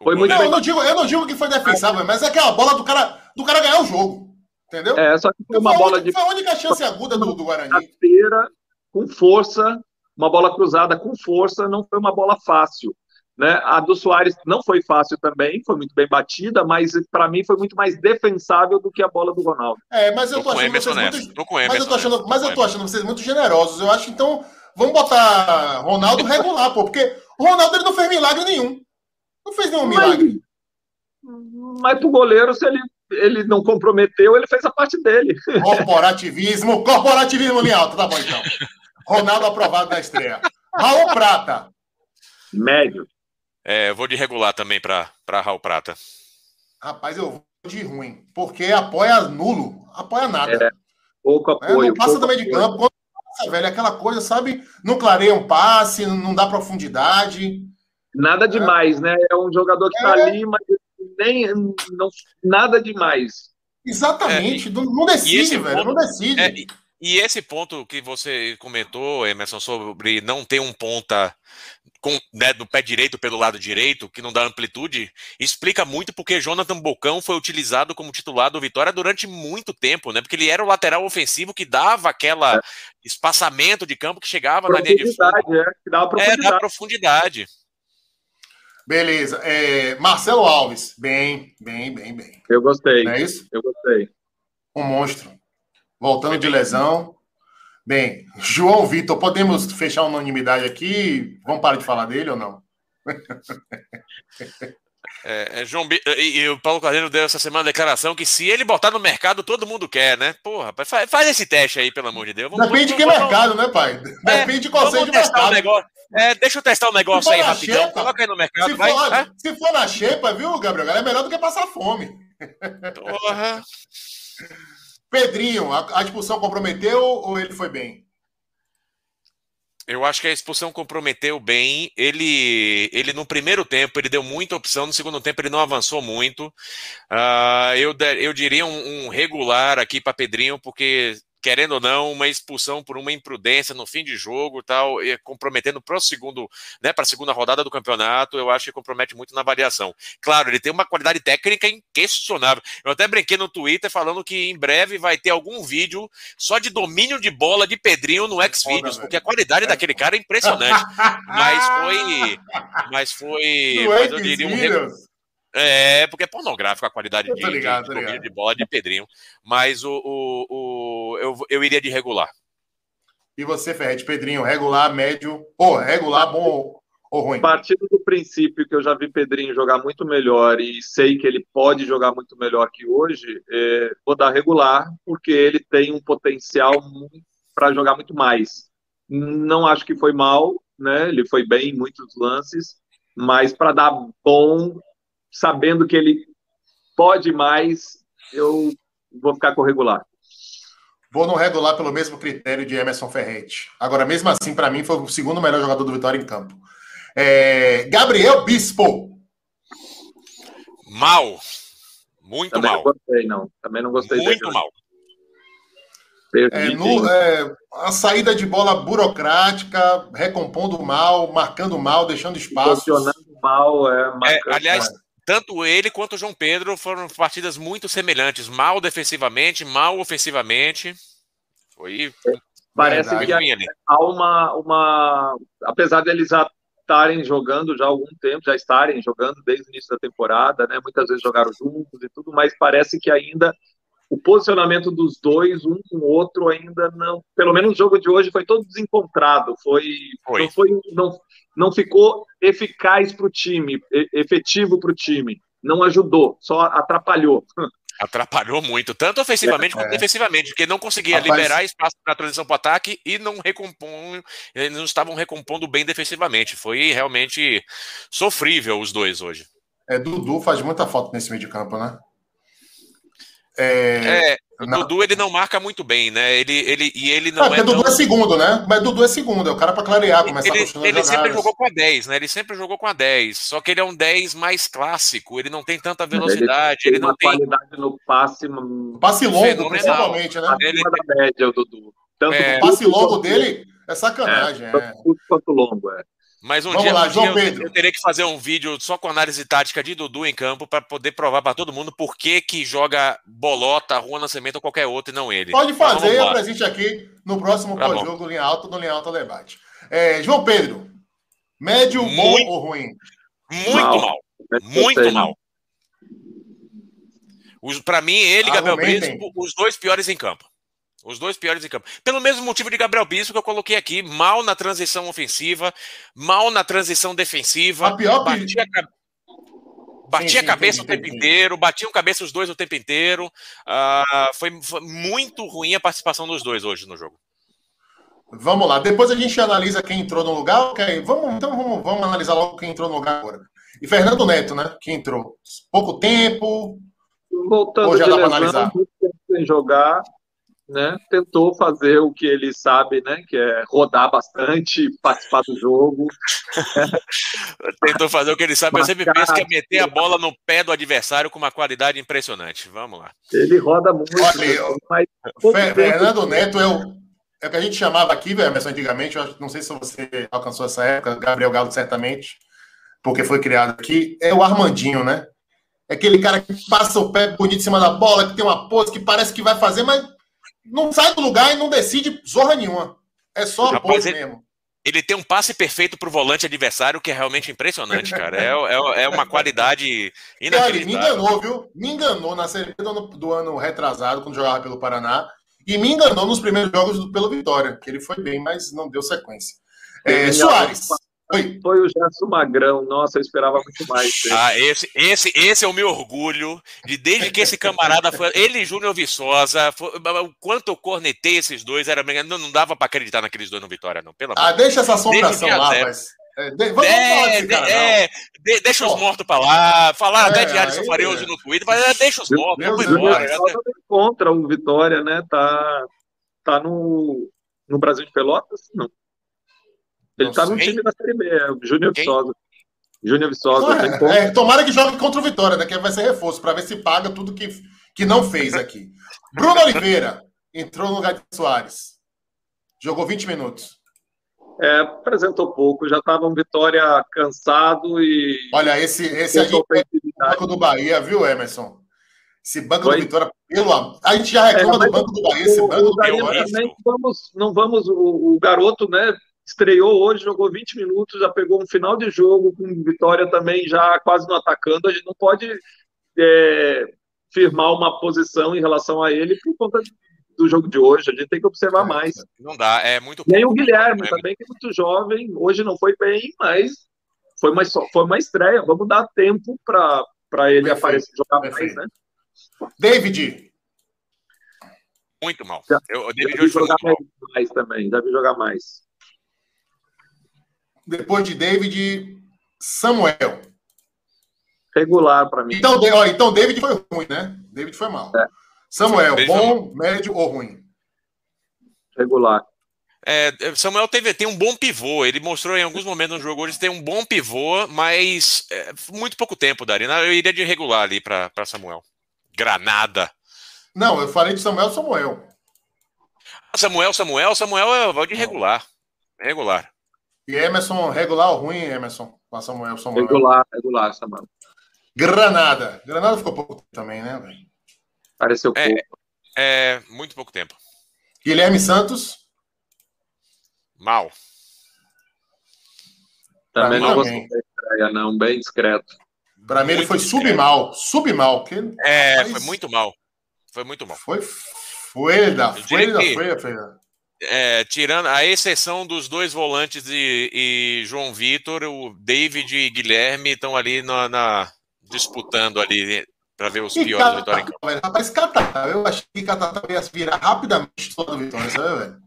Foi muito não, bem... eu, não digo, eu não digo que foi defensável, mas é aquela bola do cara, do cara ganhar o jogo. Entendeu? É, só que foi uma foi bola única, de. Foi a única chance aguda do, do Guarani. Com força, uma bola cruzada com força, não foi uma bola fácil. Né? A do Soares não foi fácil também, foi muito bem batida, mas para mim foi muito mais defensável do que a bola do Ronaldo. É, mas eu tô, tô achando vocês muito, tô mas eu tô achando, mas eu tô achando vocês muito generosos. Eu acho então vamos botar Ronaldo regular, pô, porque o Ronaldo ele não fez milagre nenhum. Não fez nenhum milagre. Mas, mas pro goleiro, se ele ele não comprometeu, ele fez a parte dele. Corporativismo, corporativismo linha alta, tá bom então. Ronaldo aprovado na estreia. Raul Prata. Médio. É, eu vou de regular também para Raul Prata. Rapaz, eu vou de ruim, porque apoia nulo, apoia nada. É, pouco apoio. É, não passa também de campo. Quando passa, velho, aquela coisa, sabe? Não clareia um passe, não dá profundidade. Nada demais, é. né? É um jogador que tá é. ali, mas nem não, nada demais. Exatamente, é, não, não decide, velho, ponto, não decide. E esse ponto que você comentou, Emerson, sobre não ter um ponta com, né, do pé direito pelo lado direito, que não dá amplitude, explica muito porque Jonathan Bocão foi utilizado como titular do Vitória durante muito tempo, né? Porque ele era o lateral ofensivo que dava aquela é. espaçamento de campo que chegava na linha de fundo. É, que dava profundidade. É, dá profundidade. Beleza. É, Marcelo Alves, bem, bem, bem, bem. Eu gostei. Não é isso? Eu gostei. Um monstro voltando de lesão. Bem, João Vitor, podemos fechar a unanimidade aqui? Vamos parar de falar dele ou não? É, é, João e, e, o Paulo Carneiro deu essa semana a declaração que se ele botar no mercado, todo mundo quer, né? Porra, faz, faz esse teste aí, pelo amor de Deus. Vamos, Depende vamos, de que vamos, mercado, né, pai? É, Depende de qual seja o mercado. negócio, é, deixa eu testar o negócio aí rapidão. Xepa, Coloca aí no mercado. Se, vai, for, se for na xepa, viu, Gabriel? É melhor do que passar fome. Porra. Pedrinho, a, a expulsão comprometeu ou ele foi bem? Eu acho que a expulsão comprometeu bem. Ele, ele no primeiro tempo ele deu muita opção, no segundo tempo ele não avançou muito. Uh, eu, eu diria um, um regular aqui para Pedrinho, porque querendo ou não, uma expulsão por uma imprudência no fim de jogo, tal, e comprometendo para o segundo, né, para a segunda rodada do campeonato, eu acho que compromete muito na avaliação. Claro, ele tem uma qualidade técnica inquestionável. Eu até brinquei no Twitter falando que em breve vai ter algum vídeo só de domínio de bola de Pedrinho no Xvideos, porque a qualidade é. daquele cara é impressionante. mas foi, mas foi, mas eu diria um é, porque é pornográfico a qualidade de, ligado, de, de, de, bola de Pedrinho. Mas o, o, o, eu, eu iria de regular. E você, Ferret, Pedrinho, regular, médio, ou regular, bom ou ruim? Partindo do princípio que eu já vi Pedrinho jogar muito melhor e sei que ele pode jogar muito melhor que hoje, é, vou dar regular, porque ele tem um potencial para jogar muito mais. Não acho que foi mal, né? Ele foi bem em muitos lances, mas para dar bom, sabendo que ele pode mais, eu vou ficar com o regular. Vou no regular pelo mesmo critério de Emerson Ferretti. Agora, mesmo assim, para mim, foi o segundo melhor jogador do Vitória em campo. É... Gabriel Bispo. Mal. Muito Também mal. Não gostei, não. Também não gostei Muito mal. É, no, é, a saída de bola burocrática, recompondo mal, marcando mal, deixando espaço. Funcionando mal, é, é Aliás, tanto ele quanto o João Pedro foram partidas muito semelhantes. Mal defensivamente, mal ofensivamente. Foi. Parece que há uma, uma. Apesar deles já estarem jogando já há algum tempo, já estarem jogando desde o início da temporada, né? Muitas vezes jogaram juntos e tudo, mas parece que ainda o posicionamento dos dois, um com o outro, ainda não. Pelo menos o jogo de hoje foi todo desencontrado. Foi, foi. Não, foi não, não ficou eficaz para o time, efetivo para o time. Não ajudou, só atrapalhou. Atrapalhou muito, tanto ofensivamente é, quanto é. defensivamente, porque não conseguia Rapaz, liberar espaço para a transição para o ataque e não recompõe, não estavam recompondo bem defensivamente. Foi realmente sofrível os dois hoje. É, Dudu faz muita falta nesse meio de campo, né? É, é o não. Dudu ele não marca muito bem, né? Ele, ele, e ele não, é. Dudu tão... é segundo, né? Mas Dudu é segundo, é o cara para clarear, começar ele, a Ele sempre jogou com a 10, né? Ele sempre jogou com a 10. Só que ele é um 10 mais clássico, ele não tem tanta velocidade, ele, ele não tem. qualidade no passe. Passe longo, Fenomenal. principalmente, né? Ele... da média, o Dudu. Tanto é, o passe longo dele é sacanagem. É, é. quanto longo, é. Mas um Vamos dia, lá, um dia eu, eu, teria que fazer um vídeo só com análise tática de Dudu em campo para poder provar para todo mundo por que, que joga Bolota, Rua Nascimento ou qualquer outro e não ele. Pode então, fazer, então, apresente aqui no próximo tá pós-jogo Linha Alta, no Linha Alta Debate. É, João Pedro, médio, muito, bom ou ruim? Muito mal. mal. Muito mal. Para mim, ele e Gabriel Brito, os dois piores em campo. Os dois piores em campo. Pelo mesmo motivo de Gabriel Bispo que eu coloquei aqui, mal na transição ofensiva, mal na transição defensiva. A pior batia, que... batia sim, sim, a cabeça o tempo inteiro, batiam cabeça os dois o tempo inteiro. Uh, foi, foi, muito ruim a participação dos dois hoje no jogo. Vamos lá, depois a gente analisa quem entrou no lugar. Okay. Vamos, então vamos, vamos analisar logo quem entrou no lugar agora. E Fernando Neto, né? Que entrou. Pouco tempo. Voltando Ou já dá para analisar. Sem jogar, né, tentou fazer o que ele sabe, né, que é rodar bastante, participar do jogo. tentou fazer o que ele sabe. Eu sempre penso que é meter a bola no pé do adversário com uma qualidade impressionante. Vamos lá. Ele roda muito. Olha, mas Fernando Neto é o, é o que a gente chamava aqui, Emerson, antigamente. Eu não sei se você alcançou essa época, Gabriel Galo certamente, porque foi criado aqui. É o Armandinho, né? É aquele cara que passa o pé bonito em cima da bola, que tem uma pose que parece que vai fazer, mas não sai do lugar e não decide zorra nenhuma. É só Rapaz, ele, mesmo. Ele tem um passe perfeito para o volante adversário que é realmente impressionante, cara. É, é, é uma qualidade inacreditável. me enganou, viu? Me enganou na série do ano, do ano retrasado, quando jogava pelo Paraná. E me enganou nos primeiros jogos do, pelo Vitória, que ele foi bem, mas não deu sequência. É, Soares. Foi. Foi o Gerson Magrão. Nossa, eu esperava muito mais. Ah, esse, esse, esse é o meu orgulho. De desde que esse camarada foi. Ele e Júnior Viçosa. Foi, o quanto eu cornetei esses dois, era não, não dava para acreditar naqueles dois no Vitória, não. Pelo ah, deixa essa assombração lá, mas. É, de, vamos, é, falar desse cara, é, de, deixa os mortos pra lá, falar é, até de Alisson hoje no Twitter, mas é, deixa os mortos, vamos embora. Né? Contra o Vitória, né? Tá, tá no, no Brasil de Pelotas? Não. Ele está no time da Série B, é o Júnior Viçosa. Júnior Viçosa. É, é, tomara que jogue contra o Vitória, né? Que vai ser reforço, para ver se paga tudo que, que não fez aqui. Bruno Oliveira entrou no lugar de Soares. Jogou 20 minutos. É, apresentou pouco, já estava um Vitória cansado e. Olha, esse, esse aí é o banco do Bahia, viu, Emerson? Esse banco Oi? do Vitória, pelo A gente já reclama é, do banco do Bahia, esse banco do Bahia. Também, vamos, não vamos, o, o garoto, né? Estreou hoje, jogou 20 minutos, já pegou um final de jogo com vitória também já quase no atacando. A gente não pode é, firmar uma posição em relação a ele por conta do jogo de hoje. A gente tem que observar é, mais. Não dá, é muito. Nem o Guilherme é. também, que é muito jovem. Hoje não foi bem, mas foi uma, foi uma estreia. Vamos dar tempo para ele Perfeito. aparecer jogar Perfeito. mais, né? David. Muito mal. Eu, o David hoje jogar mais, mais também, deve jogar mais. Depois de David, Samuel. Regular para mim. Então, ó, então, David foi ruim, né? David foi mal. É. Samuel, bom, médio ou ruim? Regular. É, Samuel teve, tem um bom pivô. Ele mostrou em alguns momentos no jogo hoje tem um bom pivô, mas é, muito pouco tempo, Darina. Eu iria de regular ali para Samuel. Granada. Não, eu falei de Samuel Samuel. Samuel, Samuel, Samuel é o de regular. Regular. E Emerson, regular ou ruim, Emerson? Com Samuel, Samuel. Regular, regular, Samuel. Granada. Granada ficou pouco também, né, velho? Pareceu é, pouco. É, muito pouco tempo. Guilherme Santos. Mal. Também não gostei da estreia, não. Bem discreto. Para mim, ele foi submal. Submal. Que é, foi muito mal. Foi muito mal. Foi, foi da foi da foi, foi. É, tirando a exceção dos dois volantes e, e João Vitor, o David e Guilherme estão ali na, na disputando ali para ver os e piores Catatá, Vitória em campo. Velho, rapaz, Catatá, eu achei que Catatá ia virar rapidamente toda a Vitória, sabe, velho?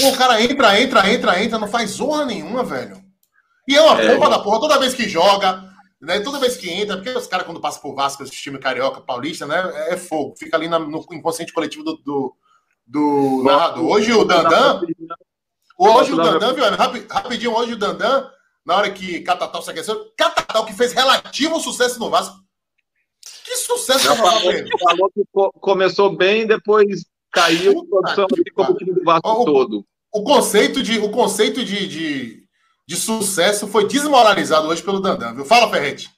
Pô, o cara entra, entra, entra, entra, não faz zorra nenhuma, velho. E é uma é, bomba da porra, toda vez que joga, né, toda vez que entra, porque os caras, quando passam por Vasco, esse time carioca, paulista, né, é fogo, fica ali na, no inconsciente coletivo do, do, do narrador. Hoje o Dandan, hoje o Dandan, viu, rapidinho, hoje o Dandan, na hora que Catatal se aqueceu, Catatal que fez relativo sucesso no Vasco, que sucesso Já falou, falou que começou bem, depois caiu, produção como o time do Vasco o, todo. O conceito de, o conceito de, de, de, sucesso foi desmoralizado hoje pelo Dandan, viu? Fala, Ferrete.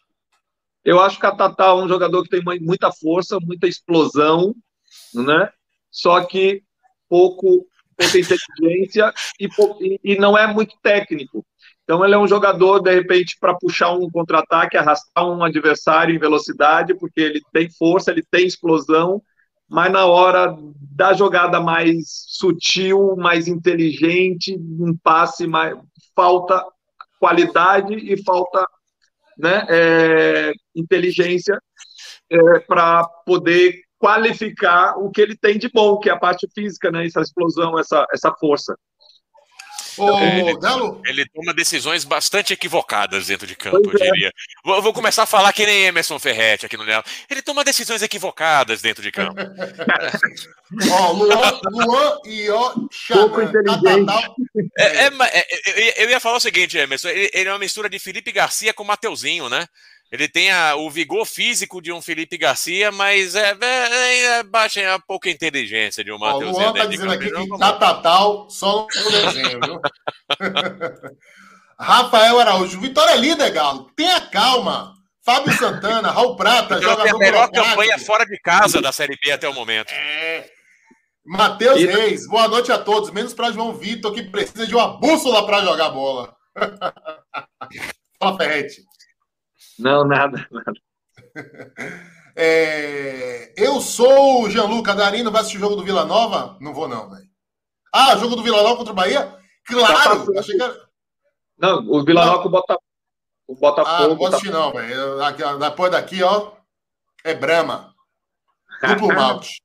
Eu acho que a Tatá é um jogador que tem muita força, muita explosão, né? Só que pouco pouca inteligência e, e, não é muito técnico. Então ele é um jogador, de repente, para puxar um contra-ataque, arrastar um adversário em velocidade, porque ele tem força, ele tem explosão, mas na hora da jogada mais sutil, mais inteligente, um passe mais falta qualidade e falta né, é, inteligência é, para poder qualificar o que ele tem de bom, que é a parte física, né, essa explosão, essa, essa força. Ô, ele, ele, toma decisões bastante equivocadas dentro de campo, pois eu é. diria. É. Vou, vou, começar a falar que nem Emerson Ferretti aqui no Leal. Ele toma decisões equivocadas dentro de campo. Ó, Luan, Luan e ó, Pouco inteligente. É, é, é, eu ia falar o seguinte, Emerson. Ele, ele é uma mistura de Felipe Garcia com Mateuzinho, né? Ele tem a, o vigor físico de um Felipe Garcia, mas é, é, é baixa é a pouca inteligência de um Matheus. O Luan tá dizendo aqui que Catatal só no desenho, viu? Rafael Araújo, Vitória é líder, Galo. Tenha calma. Fábio Santana, Raul Prata, então, jogador a melhor campanha fora de casa da Série B até o momento. É. Matheus e... Reis, boa noite a todos, menos para João Vitor, que precisa de uma bússola para jogar bola. Fala, Ferrete. Não, nada, nada. É, eu sou o Gianluca Darino, vai assistir o jogo do Vila Nova? Não vou, não, velho. Ah, jogo do Vila Nova contra o Bahia? Claro! Tá que. Não, o Vila Nova com o Botafogo. O Botafogo. Ah, não posso assistir, não, velho. Depois daqui, ó, é Brama. Duplo malte.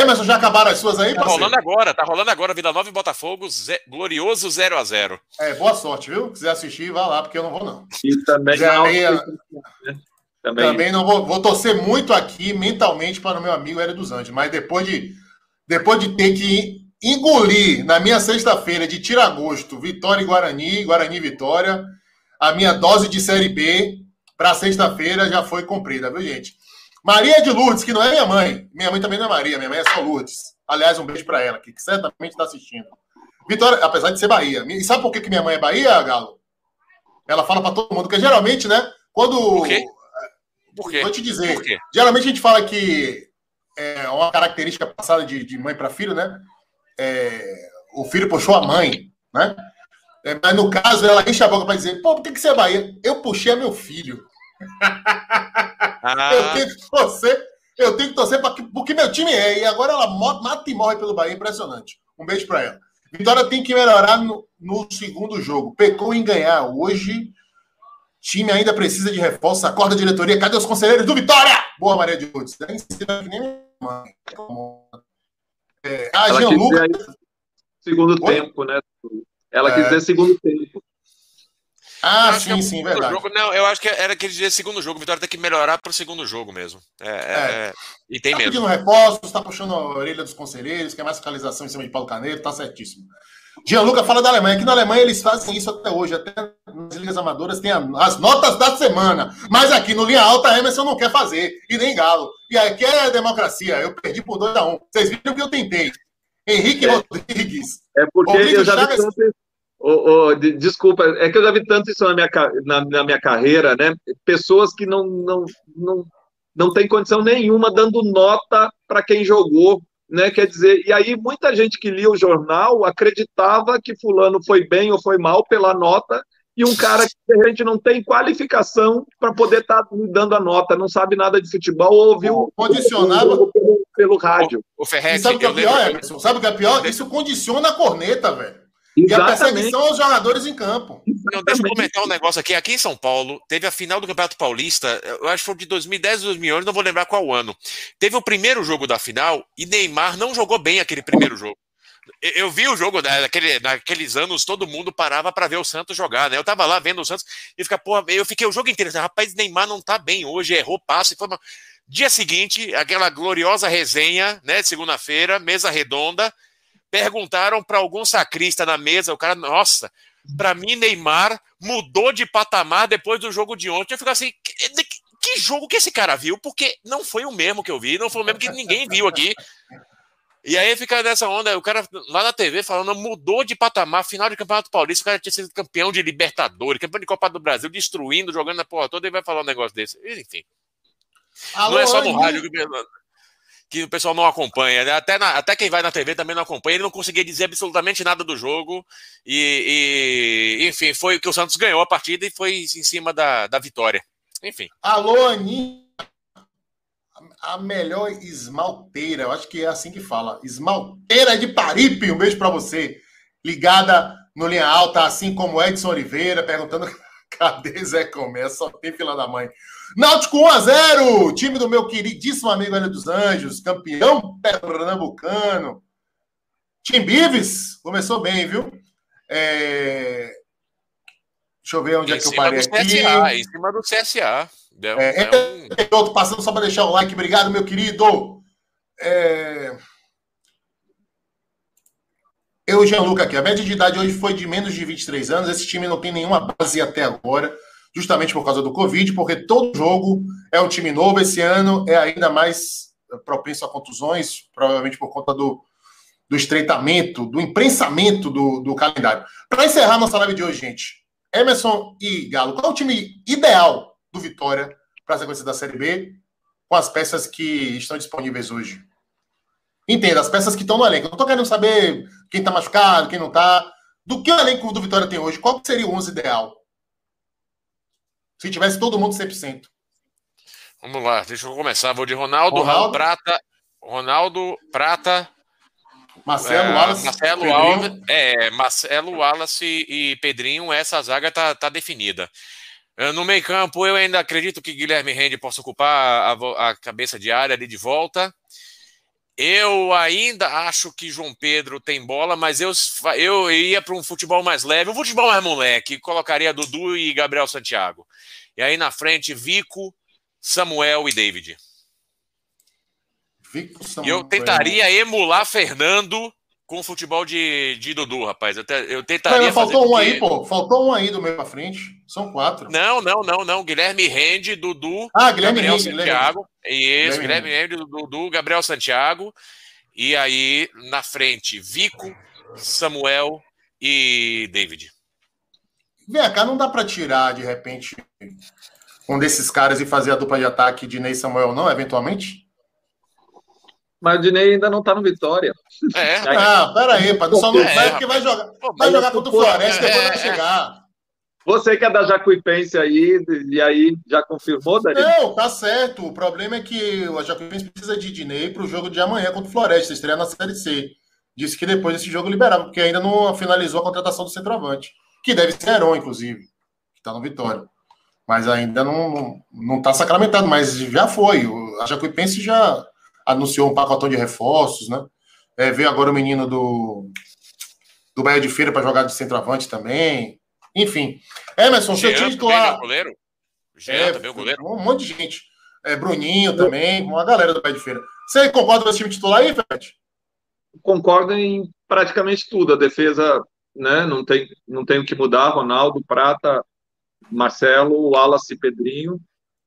Emerson, já acabaram as suas aí, Tá parceiro? rolando agora, tá rolando agora. Vida Nova e Botafogo, ze... glorioso 0 a 0 É, boa sorte, viu? Se quiser assistir, vá lá, porque eu não vou, não. E também já não. Aí, também... também não vou, vou torcer muito aqui mentalmente para o meu amigo Hélio dos Anjos, mas depois de, depois de ter que engolir na minha sexta-feira de tiragosto, Vitória e Guarani, Guarani e Vitória, a minha dose de Série B para sexta-feira já foi cumprida, viu, gente? Maria de Lourdes, que não é minha mãe. Minha mãe também não é Maria, minha mãe é só Lourdes. Aliás, um beijo para ela, que certamente está assistindo. Vitória, apesar de ser Bahia. E sabe por que, que minha mãe é Bahia, Galo? Ela fala para todo mundo, porque geralmente, né, quando. Por quê? Por quê? Vou te dizer. Geralmente a gente fala que é uma característica passada de, de mãe para filho, né? É, o filho puxou a mãe, né? É, mas no caso, ela enche a boca para dizer: pô, por que, que você é Bahia? Eu puxei a meu filho. Ah. Eu tenho que torcer, eu tenho que torcer para porque meu time é. E agora ela mata e morre pelo Bahia. Impressionante. Um beijo para ela. Vitória tem que melhorar no, no, segundo jogo. Pecou em ganhar hoje. Time ainda precisa de reforço. Acorda a diretoria. Cadê os conselheiros do Vitória? Boa, Maria de Lourdes. É, a Jean Lucas. Segundo Oi? tempo, né? Ela é. quis dizer segundo tempo. Ah, sim, é sim, verdade. Jogo, não, eu acho que era aquele dia segundo jogo. Vitória tem que melhorar para o segundo jogo mesmo. É, é, é. e tem tá mesmo. pedindo reforços, está puxando a orelha dos conselheiros, quer mais fiscalização em cima de Paulo Caneiro, tá certíssimo. Gianluca fala da Alemanha. Aqui na Alemanha eles fazem isso até hoje. Até nas ligas amadoras tem as notas da semana. Mas aqui no Linha Alta, Emerson não quer fazer. E nem Galo. E aqui é democracia. Eu perdi por 2x1. Um. Vocês viram que eu tentei. Henrique é, Rodrigues. É porque eu já Chagas... vi oh, oh, desculpa, é que eu já vi tanto isso na minha, na, na minha carreira, né? Pessoas que não, não, não, não têm condição nenhuma dando nota para quem jogou, né? Quer dizer, e aí muita gente que lia o jornal acreditava que fulano foi bem ou foi mal pela nota e um cara que a gente não tem qualificação para poder estar tá dando a nota, não sabe nada de futebol, ouviu condicionava pelo, pelo rádio. O, o Ferretti, sabe o que é pior, Emerson? Sabe o que é pior? Isso condiciona a corneta, velho. E a perseguição aos jogadores em campo. Não, deixa eu comentar um negócio aqui. Aqui em São Paulo, teve a final do Campeonato Paulista, eu acho que foi de 2010 ou 2011, não vou lembrar qual ano. Teve o primeiro jogo da final e Neymar não jogou bem aquele primeiro jogo. Eu vi o jogo naquele, naqueles anos, todo mundo parava para ver o Santos jogar, né? Eu tava lá vendo o Santos e fica, porra, eu fiquei o jogo inteiro, rapaz, Neymar não tá bem hoje, errou passe, foi uma... Dia seguinte, aquela gloriosa resenha, né, segunda-feira, mesa redonda, perguntaram para algum sacrista na mesa, o cara, nossa, para mim Neymar mudou de patamar depois do jogo de ontem. Eu fico assim, que, que jogo que esse cara viu? Porque não foi o mesmo que eu vi, não foi o mesmo que ninguém viu aqui. E aí fica nessa onda, o cara lá na TV falando, mudou de patamar, final de Campeonato Paulista, o cara tinha sido campeão de Libertadores, campeão de Copa do Brasil, destruindo, jogando na porra toda, e vai falar um negócio desse. Enfim. Alô, não é só no rádio que, que o pessoal não acompanha, né? até, na, até quem vai na TV também não acompanha, ele não conseguia dizer absolutamente nada do jogo, e, e enfim, foi que o Santos ganhou a partida e foi em cima da, da vitória. Enfim. Alô, Aninha a melhor esmalteira, eu acho que é assim que fala. Esmalteira de Paripe, um beijo para você. Ligada no Linha Alta, assim como Edson Oliveira, perguntando cadê Zé Comé? Só tem fila da mãe. Náutico 1 a 0 time do meu queridíssimo amigo Hélio dos Anjos, campeão pernambucano. Tim Bives, começou bem, viu? É... Deixa eu ver onde em é que eu parei aqui. CSA, em cima do CSA. Deu, é, um... é, outro passando só para deixar o like. Obrigado, meu querido. É... Eu, Gianluca, aqui. A média de idade hoje foi de menos de 23 anos. Esse time não tem nenhuma base até agora, justamente por causa do Covid, porque todo jogo é um time novo. Esse ano é ainda mais propenso a contusões, provavelmente por conta do, do estreitamento, do imprensamento do, do calendário. Para encerrar nossa live de hoje, gente, Emerson e Galo, qual é o time ideal do Vitória para a sequência da Série B com as peças que estão disponíveis hoje. Entenda, as peças que estão no elenco. Eu não estou querendo saber quem está machucado, quem não está. Do que o elenco do Vitória tem hoje, qual seria o 11 ideal? Se tivesse todo mundo 100%. Vamos lá, deixa eu começar. Vou de Ronaldo, Ronaldo Raul Prata, Ronaldo Prata, Marcelo é, Wallace, Marcelo Wallace, é, Marcelo Wallace e Pedrinho. Essa zaga tá, tá definida. Eh, no meio campo, eu ainda acredito que Guilherme Rende possa ocupar a, a cabeça de área ali de volta. Eu ainda acho que João Pedro tem bola, mas eu, eu ia para um futebol mais leve, um futebol mais moleque. Colocaria Dudu e Gabriel Santiago. E aí na frente, Vico, Samuel e David. Vico, Samuel. E eu tentaria emular Fernando com o futebol de, de Dudu, rapaz. Eu, te, eu tentaria. Não, faltou um aí, pô. Faltou um aí do meio pra frente. São quatro. Não, não, não, não. Guilherme Rende, Dudu, ah, Guilherme Gabriel Rende, Santiago. Guilherme Isso, Guilherme Rende, Dudu, Gabriel Santiago. E aí, na frente, Vico, Samuel e David. Vem cá, não dá para tirar, de repente, um desses caras e fazer a dupla de ataque de Ney Samuel, não, eventualmente? Mas o Dinei ainda não tá no Vitória. É. Ah, peraí, pai. Só não é, vai porque vai jogar, vai jogar contra o Floresta, é, depois vai chegar. Você que é da Jacuipense aí, e aí já confirmou, Dani? Não, tá certo. O problema é que a Jacuipense precisa de Dinei para o jogo de amanhã contra o Floresta, estreia na Série C. Disse que depois desse jogo liberava, porque ainda não finalizou a contratação do centroavante. Que deve ser Heron, inclusive, que está no Vitória. Mas ainda não, não tá sacramentado, mas já foi. A Jacuipense já anunciou um pacotão de reforços, né? É, veio agora o menino do, do Bahia de Feira para jogar de centroavante também. Enfim. Emerson, seu time titular. goleiro? Jean, é, também o goleiro? Um monte de gente. É, Bruninho também, uma galera do Bahia de Feira. Você concorda com esse time titular aí, Fred? Concordo em praticamente tudo. A defesa né, não, tem, não tem o que mudar. Ronaldo, Prata, Marcelo, Wallace e Pedrinho.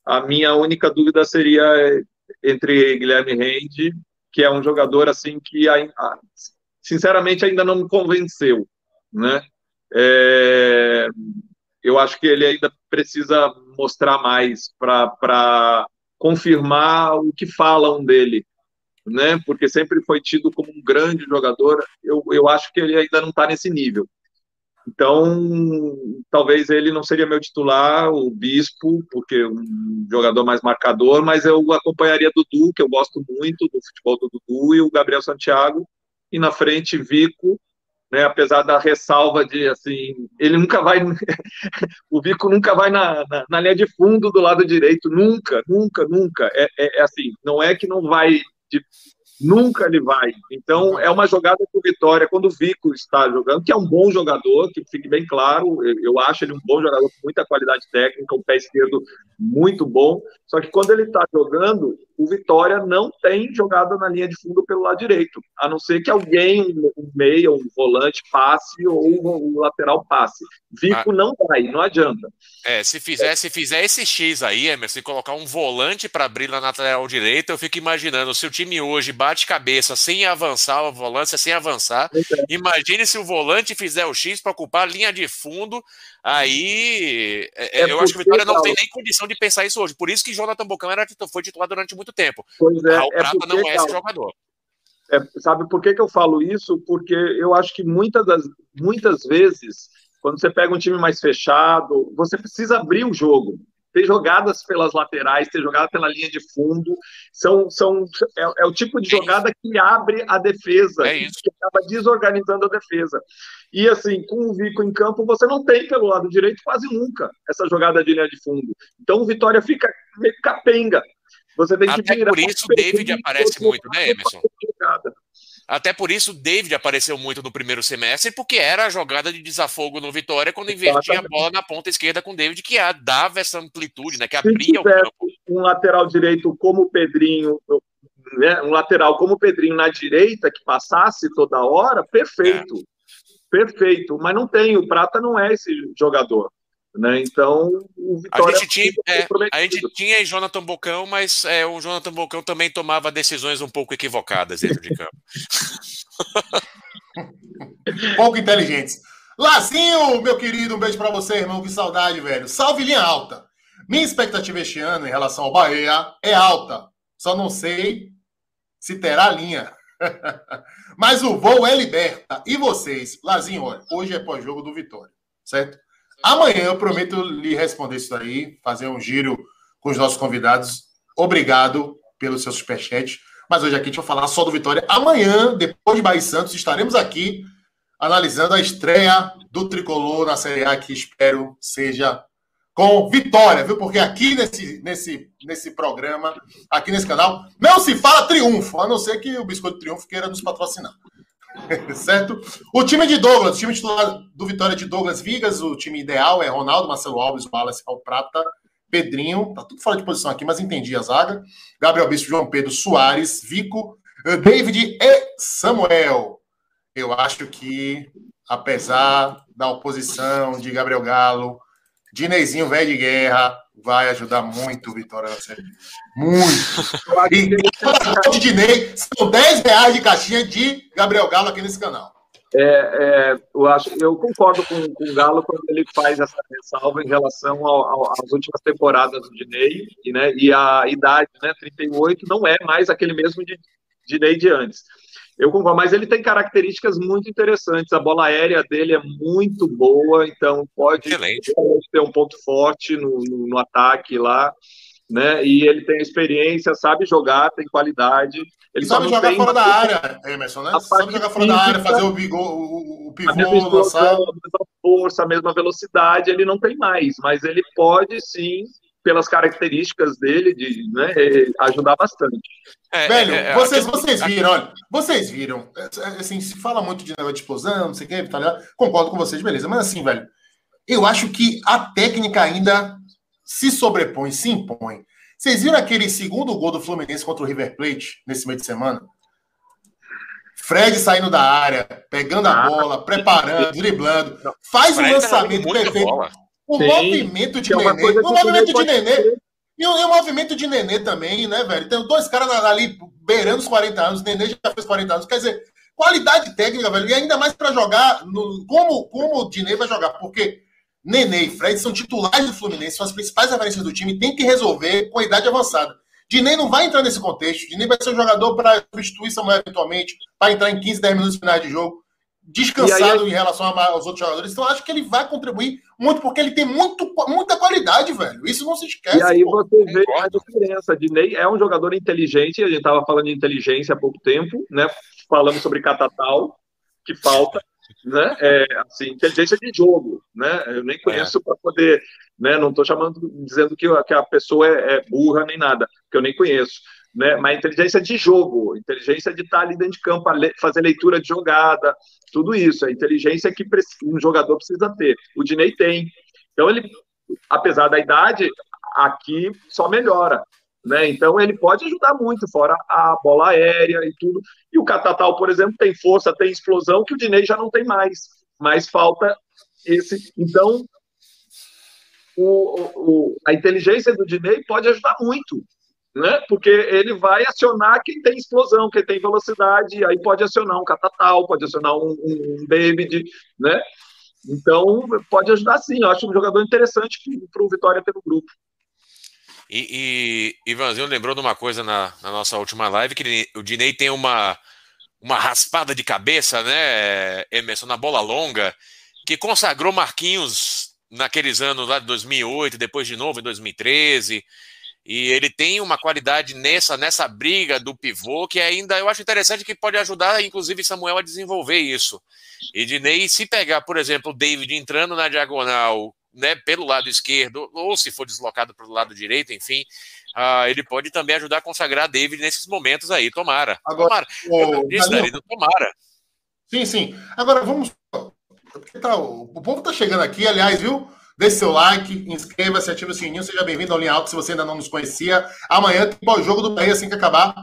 A minha única dúvida seria entre Guilherme Rende, que é um jogador assim que sinceramente, ainda não me convenceu, né? É, eu acho que ele ainda precisa mostrar mais para confirmar o que falam dele, né? Porque sempre foi tido como um grande jogador. Eu, eu acho que ele ainda não está nesse nível. Então, talvez ele não seria meu titular, o Bispo, porque é um jogador mais marcador, mas eu acompanharia Dudu, que eu gosto muito do futebol do Dudu, e o Gabriel Santiago, e na frente Vico, né, apesar da ressalva de, assim, ele nunca vai, o Vico nunca vai na, na, na, linha de fundo do lado direito, nunca, nunca, nunca, é, é, é assim, não é que não vai de Nunca ele vai. Então, é uma jogada com vitória quando o Vico está jogando, que é um bom jogador, que fique bem claro, eu acho ele um bom jogador com muita qualidade técnica, um pé esquerdo muito bom. Só que quando ele está jogando, o Vitória não tem jogada na linha de fundo pelo lado direito, a não ser que alguém, um meia, um volante passe ou um lateral passe. Vico ah. não vai, não adianta. É, se fizer, se fizer esse X aí, Emerson, colocar um volante para abrir na lateral direita, eu fico imaginando se o time hoje bate cabeça sem avançar, a volância sem avançar. É. Imagine se o volante fizer o X para ocupar a linha de fundo. Aí é, é eu acho que o Vitória não tem nem condição de pensar isso hoje. Por isso que Jonathan Bocão era, foi titular durante muito tempo. Pois é, Raul é Prata porque, não é esse jogador. É, sabe por que, que eu falo isso? Porque eu acho que muitas, das, muitas vezes, quando você pega um time mais fechado, você precisa abrir o jogo ter jogadas pelas laterais, ter jogada pela linha de fundo, são, são, é, é o tipo de é jogada que abre a defesa, é que acaba desorganizando a defesa. E assim, com o Vico em campo, você não tem pelo lado direito quase nunca essa jogada de linha de fundo. Então o Vitória fica meio capenga. Você tem que Até virar. Por isso o David aparece muito, né, Emerson? Até por isso, o David apareceu muito no primeiro semestre, porque era a jogada de desafogo no Vitória, quando invertia a bola na ponta esquerda com o David, que dava essa amplitude, né, que abria o campo. Um lateral direito como o Pedrinho, né, um lateral como o Pedrinho na direita, que passasse toda hora, perfeito. É. Perfeito. Mas não tem, o Prata não é esse jogador. Né? Então, o Vitória. A gente tinha, é, a gente tinha Jonathan Bocão, mas é, o Jonathan Bocão também tomava decisões um pouco equivocadas dentro de campo. pouco inteligentes. Lazinho, meu querido, um beijo para você, irmão. Que saudade, velho. Salve linha alta. Minha expectativa este ano em relação ao Bahia é alta. Só não sei se terá linha. Mas o voo é liberta. E vocês? Lazinho, olha, hoje é pós-jogo do Vitória, certo? Amanhã eu prometo lhe responder isso aí, fazer um giro com os nossos convidados. Obrigado pelo seu superchat. Mas hoje aqui a gente vai falar só do Vitória. Amanhã, depois de Bahia Santos, estaremos aqui analisando a estreia do Tricolor na Série A, que espero seja com vitória, viu? Porque aqui nesse, nesse, nesse programa, aqui nesse canal, não se fala triunfo, a não ser que o Biscoito Triunfo queira nos patrocinar. certo? O time de Douglas, o time titular do Vitória de Douglas Vigas, o time ideal é Ronaldo, Marcelo Alves, Wallace, Raul Prata, Pedrinho, tá tudo fora de posição aqui, mas entendi a zaga. Gabriel Bispo, João Pedro, Soares, Vico, eh, David e Samuel. Eu acho que, apesar da oposição de Gabriel Galo, Dinezinho, velho de guerra, vai ajudar muito o Vitória na Série Muito. E de Dinei são 10 reais de caixinha de Gabriel Galo aqui nesse canal. É, é, eu, acho, eu concordo com, com, o Galo quando ele faz essa ressalva em relação ao, ao, às últimas temporadas do Dinei, e, né, e a idade, né, 38, não é mais aquele mesmo de Dinei de antes. Eu concordo, mas ele tem características muito interessantes. A bola aérea dele é muito boa, então pode Excelente. ter um ponto forte no, no, no, ataque lá, né? E ele tem experiência, sabe jogar, tem qualidade. Ele sabe jogar fora da área, Emerson, né? Sabe jogar fora da área, fazer o, bigo, o, o pivô, a mesma lançar. A mesma força, a mesma velocidade, ele não tem mais, mas ele pode sim pelas características dele, de né, ajudar bastante. É, Velho, é, é, vocês, vocês viram, olha, vocês viram, assim, se fala muito de negócio de explosão, não sei o que, tá ligado? Concordo com vocês, beleza, mas assim, velho, eu acho que a técnica ainda se sobrepõe, se impõe. Vocês viram aquele segundo gol do Fluminense contra o River Plate nesse meio de semana? Fred saindo da área, pegando a ah, bola, preparando, driblando, faz um tá lançamento perfeito. Bola. O movimento de é Nenê. O movimento de Nenê. E o, e o, movimento de Nenê também, né, velho? Tem dois caras ali beirando os 40 anos. Nenê já fez 40 anos. Quer dizer, qualidade técnica, velho. E ainda mais para jogar no, como, como o Dinei vai jogar. Porque Nenê e Fred são titulares do Fluminense, são as principais referências do time, tem que resolver com a idade avançada. Dinei não vai entrar nesse contexto. Dinei vai ser um jogador para substituir Samuel eventualmente, para entrar em 15, 10 minutos finais de jogo, descansado aí, em relação aos outros jogadores. Então, acho que ele vai contribuir muito, porque ele tem muito, muita qualidade, velho. Isso não se esquece. E aí pô. você vê a diferença. Dinei é um jogador inteligente, a gente estava falando de inteligência há pouco tempo, né? Falamos sobre Catatal, que falta né? É, assim, inteligência de jogo, né? Eu nem conheço é. para poder, né? Não estou chamando, dizendo que, que a pessoa é, é, burra nem nada, que eu nem conheço, né? Mas inteligência de jogo, inteligência de estar tá ali dentro de campo, fazer leitura de jogada, tudo isso, a inteligência que um jogador precisa ter. O Dinei tem. Então ele, apesar da idade, aqui só melhora. Né? Então ele pode ajudar muito, fora a bola aérea e tudo. E o Catatal, por exemplo, tem força, tem explosão que o Dinei já não tem mais. Mas falta esse. Então o, o, a inteligência do Dinei pode ajudar muito. Né? Porque ele vai acionar quem tem explosão, quem tem velocidade, aí pode acionar um catatal, pode acionar um, um, David, né? Então, pode ajudar sim. Eu acho um jogador interessante para o Vitória no grupo. E, e Ivanzinho lembrou de uma coisa na, na, nossa última live, que o Dinei tem uma, uma raspada de cabeça, né, Emerson, na bola longa, que consagrou Marquinhos naqueles anos lá de 2008, depois de novo em 2013. E ele tem uma qualidade nessa, nessa briga do pivô que ainda eu acho interessante que pode ajudar, inclusive, Samuel a desenvolver isso. E Dinei, se pegar, por exemplo, o David entrando na diagonal né, pelo lado esquerdo, ou se for deslocado para o lado direito, enfim, uh, ele pode também ajudar a consagrar David nesses momentos aí. Tomara. Agora, tomara. O, Eu disse, Danilo, tomara. Sim, sim. Agora vamos. Tá, o povo está chegando aqui, aliás, viu? Deixe seu like, inscreva-se, ative o sininho, seja bem-vindo ao Linha Alto se você ainda não nos conhecia. Amanhã tem o jogo do Bahia assim que acabar.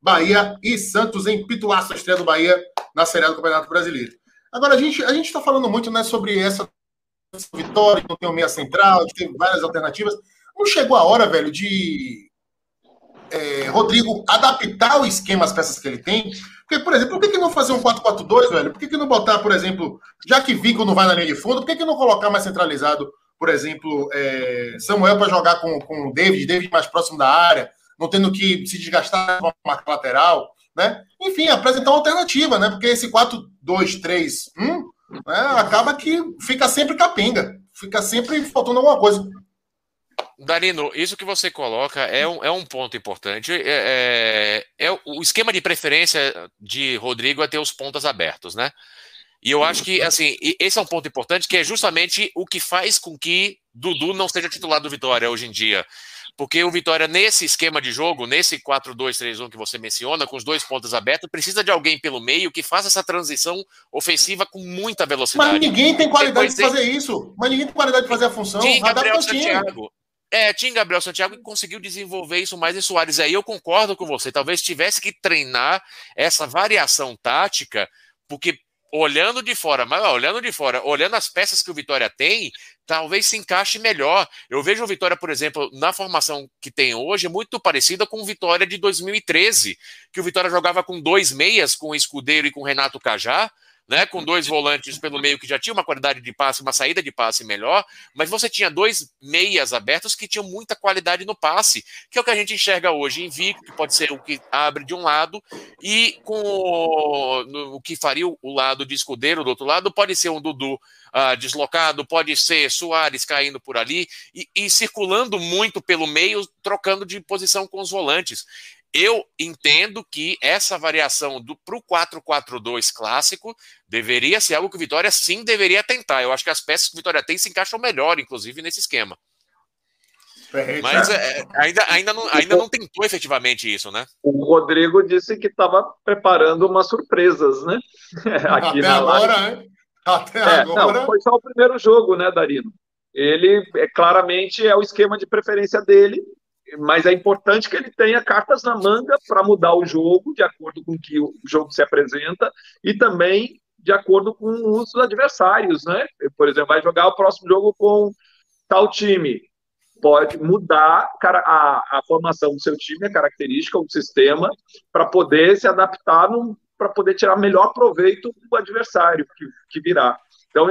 Bahia e Santos em Pituaço, a estreia do Bahia na Série do Campeonato Brasileiro. Agora, a gente a está falando muito né, sobre essa Vitória, não tem o meia central, tem várias alternativas. Não chegou a hora, velho, de é, Rodrigo adaptar o esquema às peças que ele tem? Porque, por exemplo, por que, que não fazer um 4-4-2, velho? Por que, que não botar, por exemplo, já que Vico não vai na linha de fundo, por que, que não colocar mais centralizado, por exemplo, é, Samuel para jogar com, com o David, David mais próximo da área, não tendo que se desgastar com a marca lateral, né? Enfim, apresentar uma alternativa, né? Porque esse 4-2-3-1 né, acaba que fica sempre capenga, fica sempre faltando alguma coisa. Darino, isso que você coloca é um, é um ponto importante. É, é, é, o esquema de preferência de Rodrigo é ter os pontas abertos, né? E eu acho que, assim, esse é um ponto importante, que é justamente o que faz com que Dudu não seja titular do Vitória hoje em dia. Porque o Vitória, nesse esquema de jogo, nesse 4-2-3-1 que você menciona, com os dois pontos abertos, precisa de alguém pelo meio que faça essa transição ofensiva com muita velocidade. Mas ninguém tem qualidade de fazer isso. Mas ninguém tem qualidade de fazer a função. Tinha Gabriel Santiago. É, tinha Gabriel Santiago que conseguiu desenvolver isso mais em Soares. Aí eu concordo com você. Talvez tivesse que treinar essa variação tática, porque olhando de fora, mas olhando de fora, olhando as peças que o Vitória tem, talvez se encaixe melhor. Eu vejo o Vitória, por exemplo, na formação que tem hoje, muito parecida com o Vitória de 2013, que o Vitória jogava com dois meias, com o Escudeiro e com o Renato Cajá, né, com dois volantes pelo meio que já tinha uma qualidade de passe, uma saída de passe melhor, mas você tinha dois meias abertos que tinham muita qualidade no passe, que é o que a gente enxerga hoje em Vico, que pode ser o que abre de um lado, e com o, o que faria o, lado de escudeiro do outro lado, pode ser um Dudu uh, deslocado, pode ser Soares caindo por ali, e, e circulando muito pelo meio, trocando de posição com os volantes eu entendo que essa variação para o 4-4-2 clássico deveria ser algo que o Vitória sim deveria tentar. Eu acho que as peças que o Vitória tem se encaixam melhor, inclusive, nesse esquema. Mas é, ainda, ainda, não, ainda não tentou efetivamente isso, né? O Rodrigo disse que estava preparando umas surpresas, né? Aqui Até agora, né? Até é, agora. Não, foi só o primeiro jogo, né, Darino? Ele é, claramente é o esquema de preferência dele mas é importante que ele tenha cartas na manga para mudar o jogo de acordo com que o jogo se apresenta e também de acordo com os adversários, né? Por exemplo, vai jogar o próximo jogo com tal time, pode mudar a, a formação do seu time, a característica, o sistema, para poder se adaptar para poder tirar melhor proveito do adversário que, que virá. Então,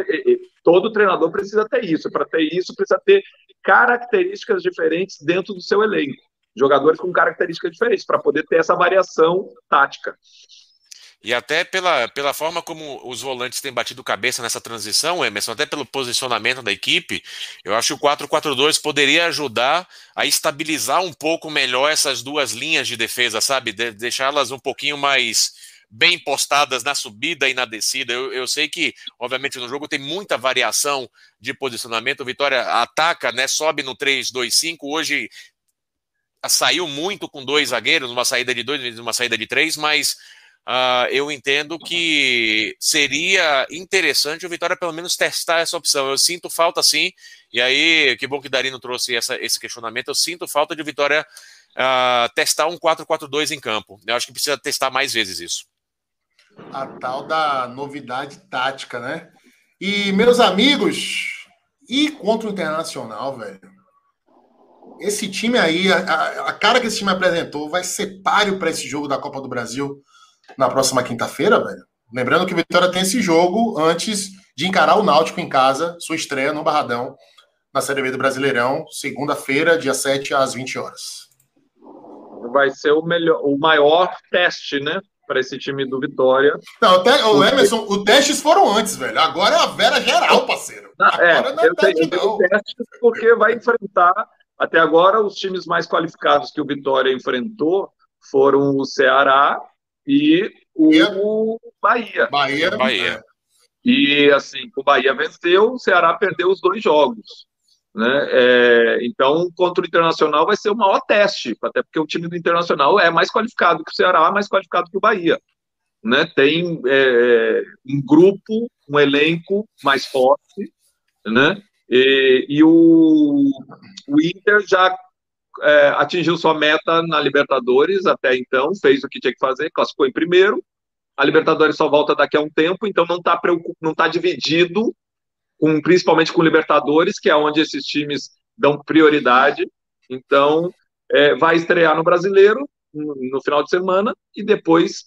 todo treinador precisa ter isso. Para ter isso, precisa ter características diferentes dentro do seu elenco. Jogadores com características diferentes, para poder ter essa variação tática. E até pela, pela forma como os volantes têm batido cabeça nessa transição, Emerson, até pelo posicionamento da equipe, eu acho que o 4-4-2 poderia ajudar a estabilizar um pouco melhor essas duas linhas de defesa, sabe? De, Deixá-las um pouquinho mais bem postadas na subida e na descida. Eu, eu, sei que, obviamente, no jogo tem muita variação de posicionamento. O Vitória ataca, né? Sobe no 3-2-5. Hoje saiu muito com dois zagueiros, uma saída de dois, uma saída de três, mas Uh, eu entendo que seria interessante o Vitória pelo menos testar essa opção. Eu sinto falta sim, e aí que bom que Darino trouxe essa, esse questionamento. Eu sinto falta de Vitória uh, testar um 4-4-2 em campo. Eu acho que precisa testar mais vezes isso. A tal da novidade tática, né? E meus amigos, e contra o Internacional, velho? Esse time aí, a, a cara que esse time apresentou, vai ser páreo para esse jogo da Copa do Brasil na próxima quinta-feira, velho. Lembrando que o Vitória tem esse jogo antes de encarar o Náutico em casa, sua estreia no Barradão, na Série B do Brasileirão, segunda-feira, dia 7 às 20 horas. Vai ser o melhor, o maior teste, né? Para esse time do Vitória. Não, até, o Emerson, os testes foram antes, velho. Agora é a Vera geral, parceiro. é, não é eu teste, tenho teste porque vai enfrentar. Até agora, os times mais qualificados que o Vitória enfrentou foram o Ceará e o Bahia. Bahia. Bahia. E assim, o Bahia venceu, o Ceará perdeu os dois jogos. Né? É, então, contra o Internacional vai ser o maior teste, até porque o time do Internacional é mais qualificado que o Ceará, mais qualificado que o Bahia. Né? Tem é, um grupo, um elenco mais forte, né? E, e o, o Inter já é, atingiu sua meta na Libertadores até então, fez o que tinha que fazer, classificou em primeiro. A Libertadores só volta daqui a um tempo, então não está tá dividido, com, principalmente com Libertadores, que é onde esses times dão prioridade. Então, é, vai estrear no Brasileiro no, no, final de semana e depois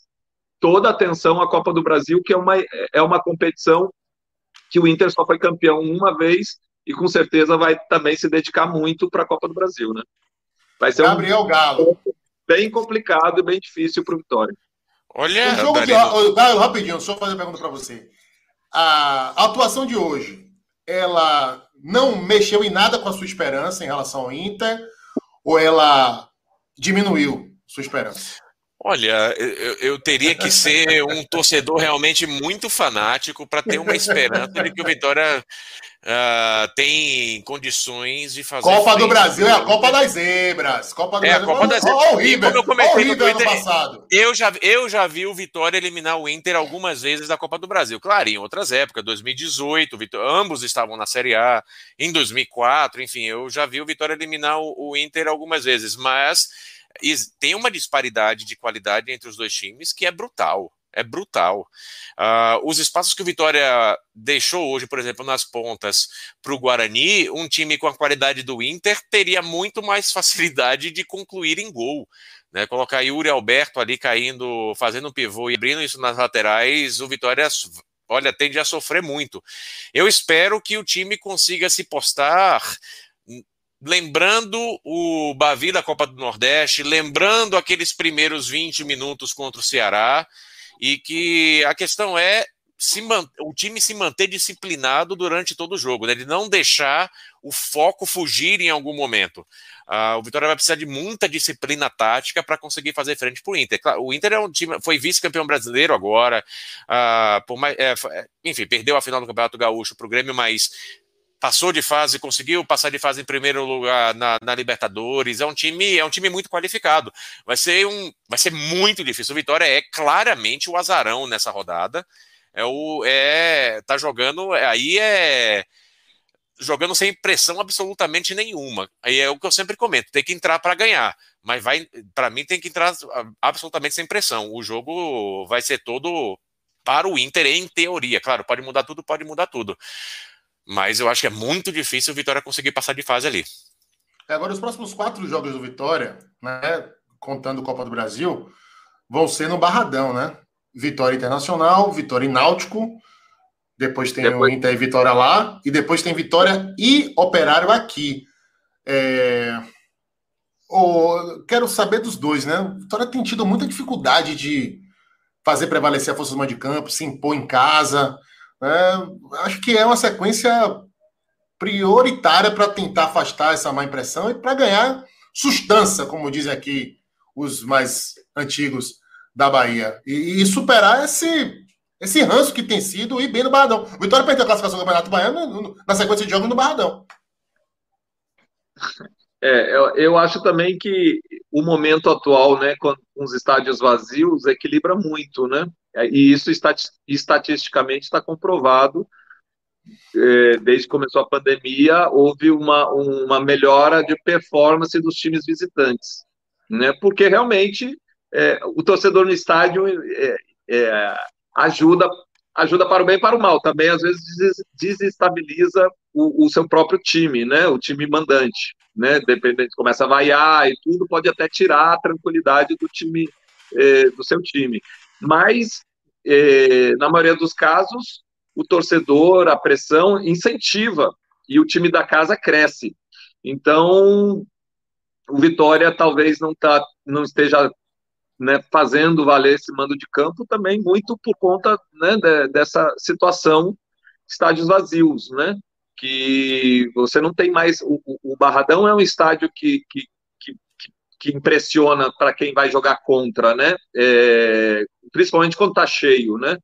toda a atenção à Copa do Brasil, que é uma, é uma competição que o Inter só foi campeão uma vez e com certeza vai também se dedicar muito para a Copa do Brasil, né? Vai ser Gabriel um Galo. bem complicado e bem difícil para o Vitória. Olha, o jogo de, rapidinho, só fazer uma pergunta para você. A atuação de hoje, ela não mexeu em nada com a sua esperança em relação ao Inter ou ela diminuiu sua esperança? Olha, eu, eu, teria que ser um torcedor realmente muito fanático para ter uma esperança de que o Vitória uh, tem condições de fazer. Copa do Brasil é a Copa das Zebras. Copa do é, Brasil. A Copa das Zebras. Olha o River. Como eu comentei no Twitter, passado. Eu já, eu já vi o Vitória eliminar o Inter algumas vezes da Copa do Brasil. Claro, em outras épocas, 2018, Vitória, ambos estavam na Série A. Em 2004, enfim, eu já vi o Vitória eliminar o, o Inter algumas vezes, mas tem uma disparidade de qualidade entre os dois times que é brutal é brutal. Uh, os espaços que o Vitória deixou hoje, por exemplo, nas pontas para o Guarani, um time com a qualidade do Inter teria muito mais facilidade de concluir em gol. Né? Colocar Yuri Alberto ali caindo, fazendo um pivô e abrindo isso nas laterais, o Vitória olha, tende a sofrer muito. Eu espero que o time consiga se postar lembrando o Bavi da Copa do Nordeste, lembrando aqueles primeiros 20 minutos contra o Ceará, e que a questão é se o time se manter disciplinado durante todo o jogo, né? de não deixar o foco fugir em algum momento. Uh, o Vitória vai precisar de muita disciplina tática para conseguir fazer frente para o Inter. O Inter é um time, foi vice-campeão brasileiro agora, uh, mais, é, enfim, perdeu a final do Campeonato Gaúcho para o Grêmio, mas passou de fase, conseguiu passar de fase em primeiro lugar na, na, Libertadores. É um time, é um time muito qualificado. Vai ser um, vai ser muito difícil. O Vitória é claramente o azarão nessa rodada. É o, é, tá jogando, aí é jogando sem pressão absolutamente nenhuma. Aí é o que eu sempre comento, tem que entrar para ganhar, mas vai, para mim tem que entrar absolutamente sem pressão. O jogo vai ser todo para o Inter em teoria. Claro, pode mudar tudo, pode mudar tudo. Mas eu acho que é muito difícil o Vitória conseguir passar de fase ali. É, agora, os próximos quatro jogos do Vitória, né, contando Copa do Brasil, vão ser no Barradão, né? Vitória Internacional, Vitória e Náutico. Depois tem depois... o Inter e Vitória lá. E depois tem Vitória e Operário aqui. É... Oh, quero saber dos dois, né? Vitória tem tido muita dificuldade de fazer prevalecer a força do de campo, se impor em casa. Né? Acho que é uma sequência prioritária para tentar afastar essa má impressão e para ganhar sustância, como dizem aqui os mais antigos da Bahia. E, e, superar esse, esse ranço que tem sido e bem no Barradão. O Vitória perdeu a classificação do Campeonato Baiano na sequência de jogos no Barradão. É, eu, eu, acho também que o momento atual, né, com os estádios vazios, equilibra muito, né? E isso estatisticamente está comprovado. É, desde que começou a pandemia, houve uma, uma melhora de performance dos times visitantes, né? Porque realmente é, o torcedor no estádio é, é ajuda ajuda para o bem e para o mal. Também às vezes desestabiliza o, o seu próprio time, né? O time mandante né? Dependente, começa a vaiar e tudo, pode até tirar a tranquilidade do time, eh, do seu time. Mas, eh, na maioria dos casos, o torcedor, a pressão incentiva e o time da casa cresce. Então, o Vitória talvez não, tá, não esteja né, fazendo valer esse mando de campo também muito por conta né, de, dessa situação estádios vazios, né? que você não tem mais. O, o Barradão é um estádio que, que, que, impressiona para quem vai jogar contra, né? É, principalmente quando está cheio, né?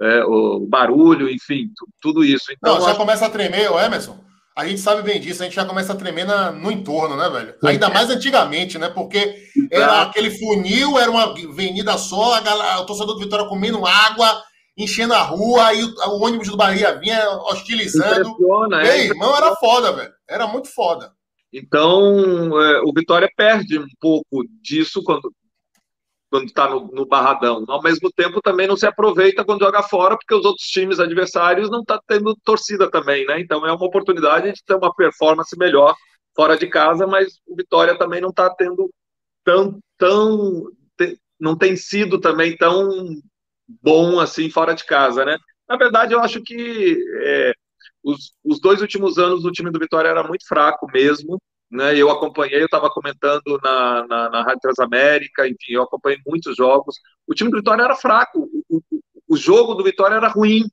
É, o barulho, enfim, tudo isso. Então, não, já acho... começa a tremer, o Emerson. A gente sabe bem disso, a gente já começa a tremer na, no entorno, né, velho? Ainda mais antigamente, né? Porque era aquele funil, era uma avenida só, a galera, o torcedor do Vitória comendo água, enchendo a rua, aí o, o ônibus do Bahia vinha hostilizando. Impressiona, é, irmão, era foda, velho. Era muito foda. Então, é, o Vitória perde um pouco disso quando quando está no, no, barradão. Ao mesmo tempo, também não se aproveita quando joga fora, porque os outros times adversários não estão tá tendo torcida também, né? Então é uma oportunidade de ter uma performance melhor fora de casa, mas o Vitória também não está tendo tão, tão não tem sido também tão bom assim fora de casa, né? Na verdade, eu acho que é, os, os dois últimos anos o time do Vitória era muito fraco mesmo, né? Eu acompanhei, eu estava comentando na, na, na, Rádio Transamérica, enfim, eu acompanhei muitos jogos. O time do Vitória era fraco, o, o, o jogo do Vitória era ruim,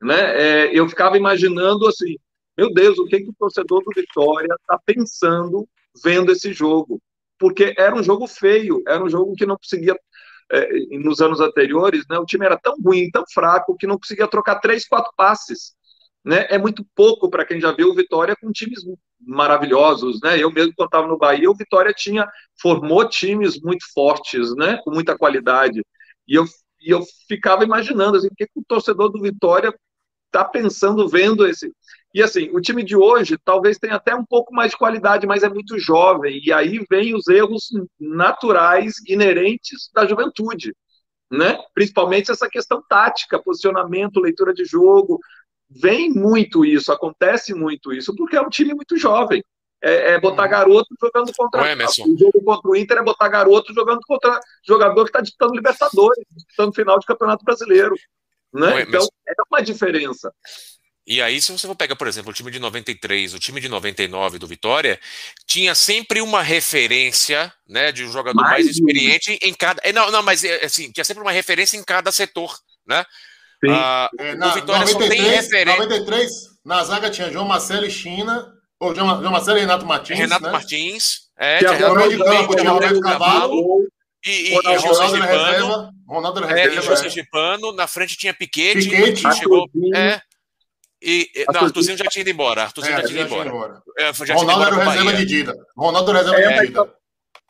né? É, eu ficava imaginando assim, meu Deus, o que, que o torcedor do Vitória está pensando vendo esse jogo? Porque era um jogo feio, era um jogo que não conseguia é, nos anos anteriores, né, o time era tão ruim, tão fraco, que não conseguia trocar três, quatro passes. Né? É muito pouco para quem já viu o Vitória com times maravilhosos. Né? Eu mesmo, quando estava no Bahia, o Vitória tinha, formou times muito fortes, né? com muita qualidade. E eu, e eu ficava imaginando assim, o que, que o torcedor do Vitória está pensando vendo esse. E assim, o time de hoje talvez tenha até um pouco mais de qualidade, mas é muito jovem. E aí vem os erros naturais, inerentes da juventude. Né? Principalmente essa questão tática, posicionamento, leitura de jogo. Vem muito isso, acontece muito isso, porque é um time muito jovem. É, é botar uhum. garoto jogando contra. O, o jogo contra o Inter é botar garoto jogando contra jogador que está disputando Libertadores, disputando final de Campeonato Brasileiro. Né? Então, é uma diferença. E aí, se você for pegar, por exemplo, o time de 93, o time de 99 do Vitória, tinha sempre uma referência, né, de um jogador mais, mais experiente em cada. É, não, não, mas é, assim, tinha sempre uma referência em cada setor, né? Ah, é, na, o Vitória 93, só tem referência. 93, na zaga tinha João Marcelo e China, ou João, João Marcelo e Renato Martins. Renato né? Martins, é, tinha Renato de campo, tinha Roberto Cavalo. E, e, Ronaldo, Ronaldo na reserva. Ronaldo na reserva. É, e José Gipano, na frente tinha Piquete, Piquete chegou. É, e, não, Arthurzinho já tinha ido embora. Arthurzinho é, já tinha ido embora. embora. É, já Ronaldo era o reserva de Dida. Ronaldo era o reserva é, de Dida.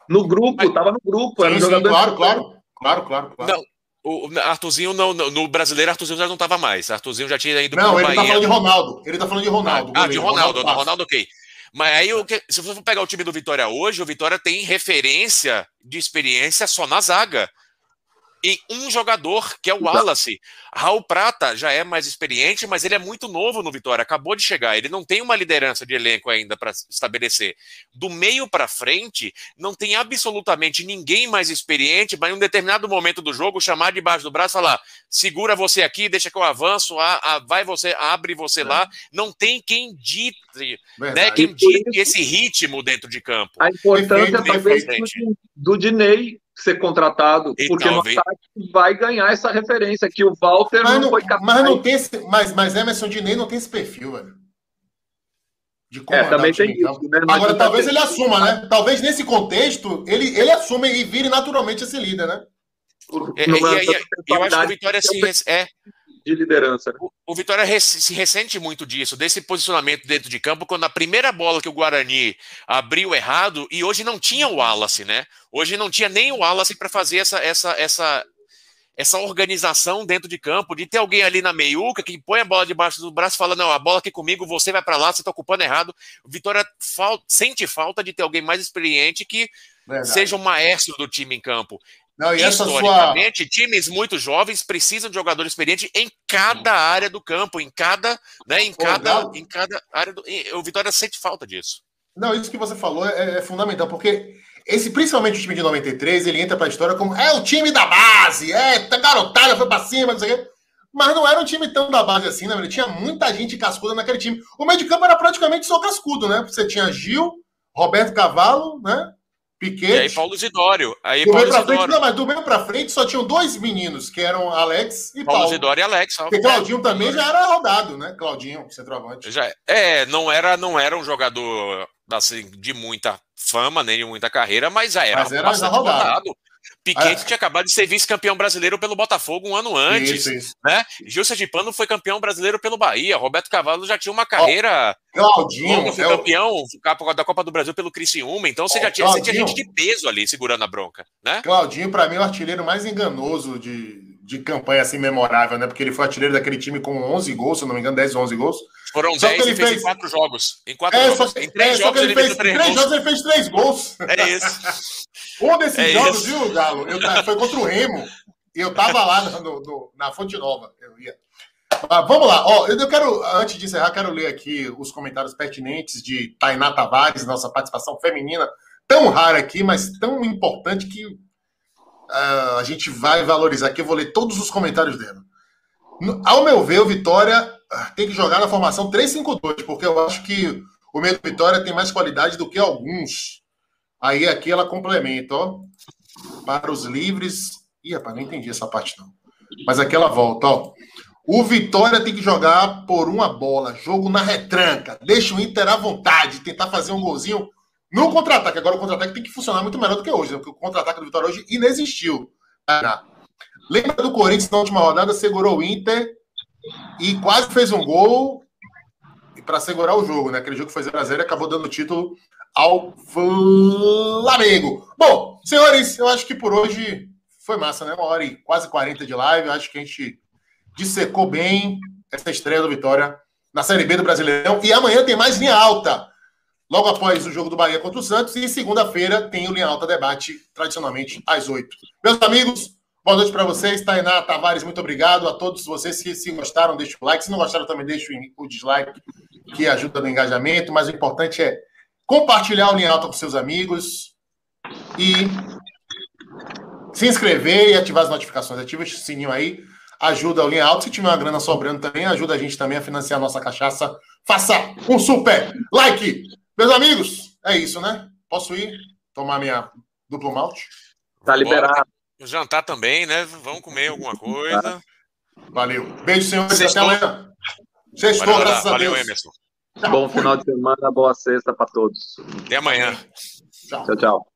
No grupo, mas... tava no grupo. Sim, sim, claro, claro, claro, claro, claro. Não, o Arthurzinho não, no brasileiro, Arthurzinho já não estava mais. Arthurzinho já tinha ido Não, ele está falando de Ronaldo. Ele está falando de Ronaldo. Ah, de Ronaldo, Ronaldo, Ronaldo, ok. Mas aí, se você for pegar o time do Vitória hoje, o Vitória tem referência de experiência só na zaga. Em um jogador, que é o Wallace. Raul Prata já é mais experiente, mas ele é muito novo no Vitória, acabou de chegar. Ele não tem uma liderança de elenco ainda para estabelecer. Do meio para frente, não tem absolutamente ninguém mais experiente, mas em um determinado momento do jogo, chamar debaixo do braço e falar: segura você aqui, deixa que eu avanço, a, a, vai você, abre você é. lá. Não tem quem dite, né, quem dite esse ritmo dentro de campo. A importância talvez do, do Dinei ser contratado, e porque talvez... vai ganhar essa referência que o Walter mas não, foi capaz. Mas não tem esse, mas, mas Emerson Dinei não tem esse perfil, velho. De é, também tem isso, né? Agora, talvez ele assuma, né? Talvez nesse contexto ele, ele assume e vire naturalmente esse líder, né? É, e, e, e, eu acho que o Vitória se é de liderança. Né? O, o, Vitória se ressente muito disso, desse posicionamento dentro de campo, quando a primeira bola que o Guarani abriu errado, e hoje não tinha o Wallace, né? Hoje não tinha nem o Wallace para fazer essa, essa, essa, essa organização dentro de campo, de ter alguém ali na meiuca que põe a bola debaixo do braço e fala: não, a bola aqui comigo, você vai para lá, você está ocupando errado. O Vitória sente falta de ter alguém mais experiente que Verdade. seja o maestro do time em campo. Não, e Historicamente, sua... times muito jovens precisam de jogador experiente em cada área do campo, em cada, né, em cada, em cada área do. O Vitória sente falta disso. Não, isso que você falou é, é fundamental, porque esse, principalmente o time de 93, ele entra para a história como é o time da base, é, tá garotada, foi para cima, não sei o quê. Mas não era um time tão da base assim, né? Ele tinha muita gente cascuda naquele time. O meio de campo era praticamente só cascudo, né? Você tinha Gil, Roberto Cavalo, né? E aí Paulo Zidório. Aí do Paulo meio Zidório. Frente, não, mas do meio pra frente só tinham dois meninos, que eram Alex e Paulo. Paulo Zidório e Alex. Porque Claudinho também já era rodado, né? Claudinho, centroavante. Já, é, não era, não era um jogador assim, de muita fama, nem de muita carreira, mas já era, mas era bastante rodado. rodado. Piquete é. tinha acabado de ser vice-campeão brasileiro pelo Botafogo um ano antes. Isso, isso. Né? Gil Sergipano foi campeão brasileiro pelo Bahia. Roberto Cavalo já tinha uma carreira. Claudinho. Foi é campeão o... da Copa do Brasil pelo Criciúma. Então você já tinha, você tinha gente de peso ali segurando a bronca. Né? Claudinho, para mim, é o artilheiro mais enganoso de, de campanha assim memorável, né? Porque ele foi artilheiro daquele time com 11 gols, se não me engano, 10 ou 11 gols. Foram 10 ele fez em quatro jogos. Em quatro é, jogos. Só, em três é, jogos ele, fez, três, três jogos ele fez três gols. É isso. um desses é jogos, isso. viu, Galo? Eu, foi contra o Remo. E eu tava lá no, no, na Fonte Nova. Eu ia. Ah, vamos lá, ó, eu quero, antes de encerrar, quero ler aqui os comentários pertinentes de Tainá Tavares, nossa participação feminina, tão rara aqui, mas tão importante que uh, a gente vai valorizar aqui. Eu vou ler todos os comentários dela. Ao meu ver, o Vitória ah, tem que jogar na formação 3-5-2, porque eu acho que o meio do Vitória tem mais qualidade do que alguns. Aí aqui ela complementa, ó. Para os livres. Ih, rapaz, não entendi essa parte não. Mas aqui ela volta, ó. O Vitória tem que jogar por uma bola, jogo na retranca. Deixa o Inter à vontade, tentar fazer um golzinho no contra-ataque. Agora o contra-ataque tem que funcionar muito melhor do que hoje, né? porque o contra-ataque do Vitória hoje inexistiu. Lembra do Corinthians na última rodada, segurou o Inter e quase fez um gol para segurar o jogo, né? Aquele jogo que foi 0x0 e acabou dando título ao Flamengo. Bom, senhores, eu acho que por hoje foi massa, né? Uma hora e quase 40 de live. Eu acho que a gente dissecou bem essa estreia do Vitória na Série B do Brasileirão. E amanhã tem mais linha alta logo após o jogo do Bahia contra o Santos. E segunda-feira tem o Linha Alta Debate, tradicionalmente às 8. Meus amigos, boa noite para vocês. Tainá Tavares, muito obrigado. A todos vocês que se gostaram, deixem o like. Se não gostaram, também deixem o dislike, que ajuda no engajamento. Mas o importante é compartilhar o Linha Alta com seus amigos e se inscrever e ativar as notificações. Ativa o sininho aí, ajuda o Linha Alta. Se tiver uma grana sobrando também, ajuda a gente também a financiar a nossa cachaça. Faça um super like meus amigos, é isso, né? Posso ir tomar minha duplo malte? Tá liberado. Jantar também, né? Vamos comer alguma coisa. Valeu. Beijo, senhores. Sextou. Até amanhã. Sextou, valeu, graças valeu, a Deus. Emerson. Bom final de semana, boa sexta para todos. Até amanhã. Tchau, tchau. tchau.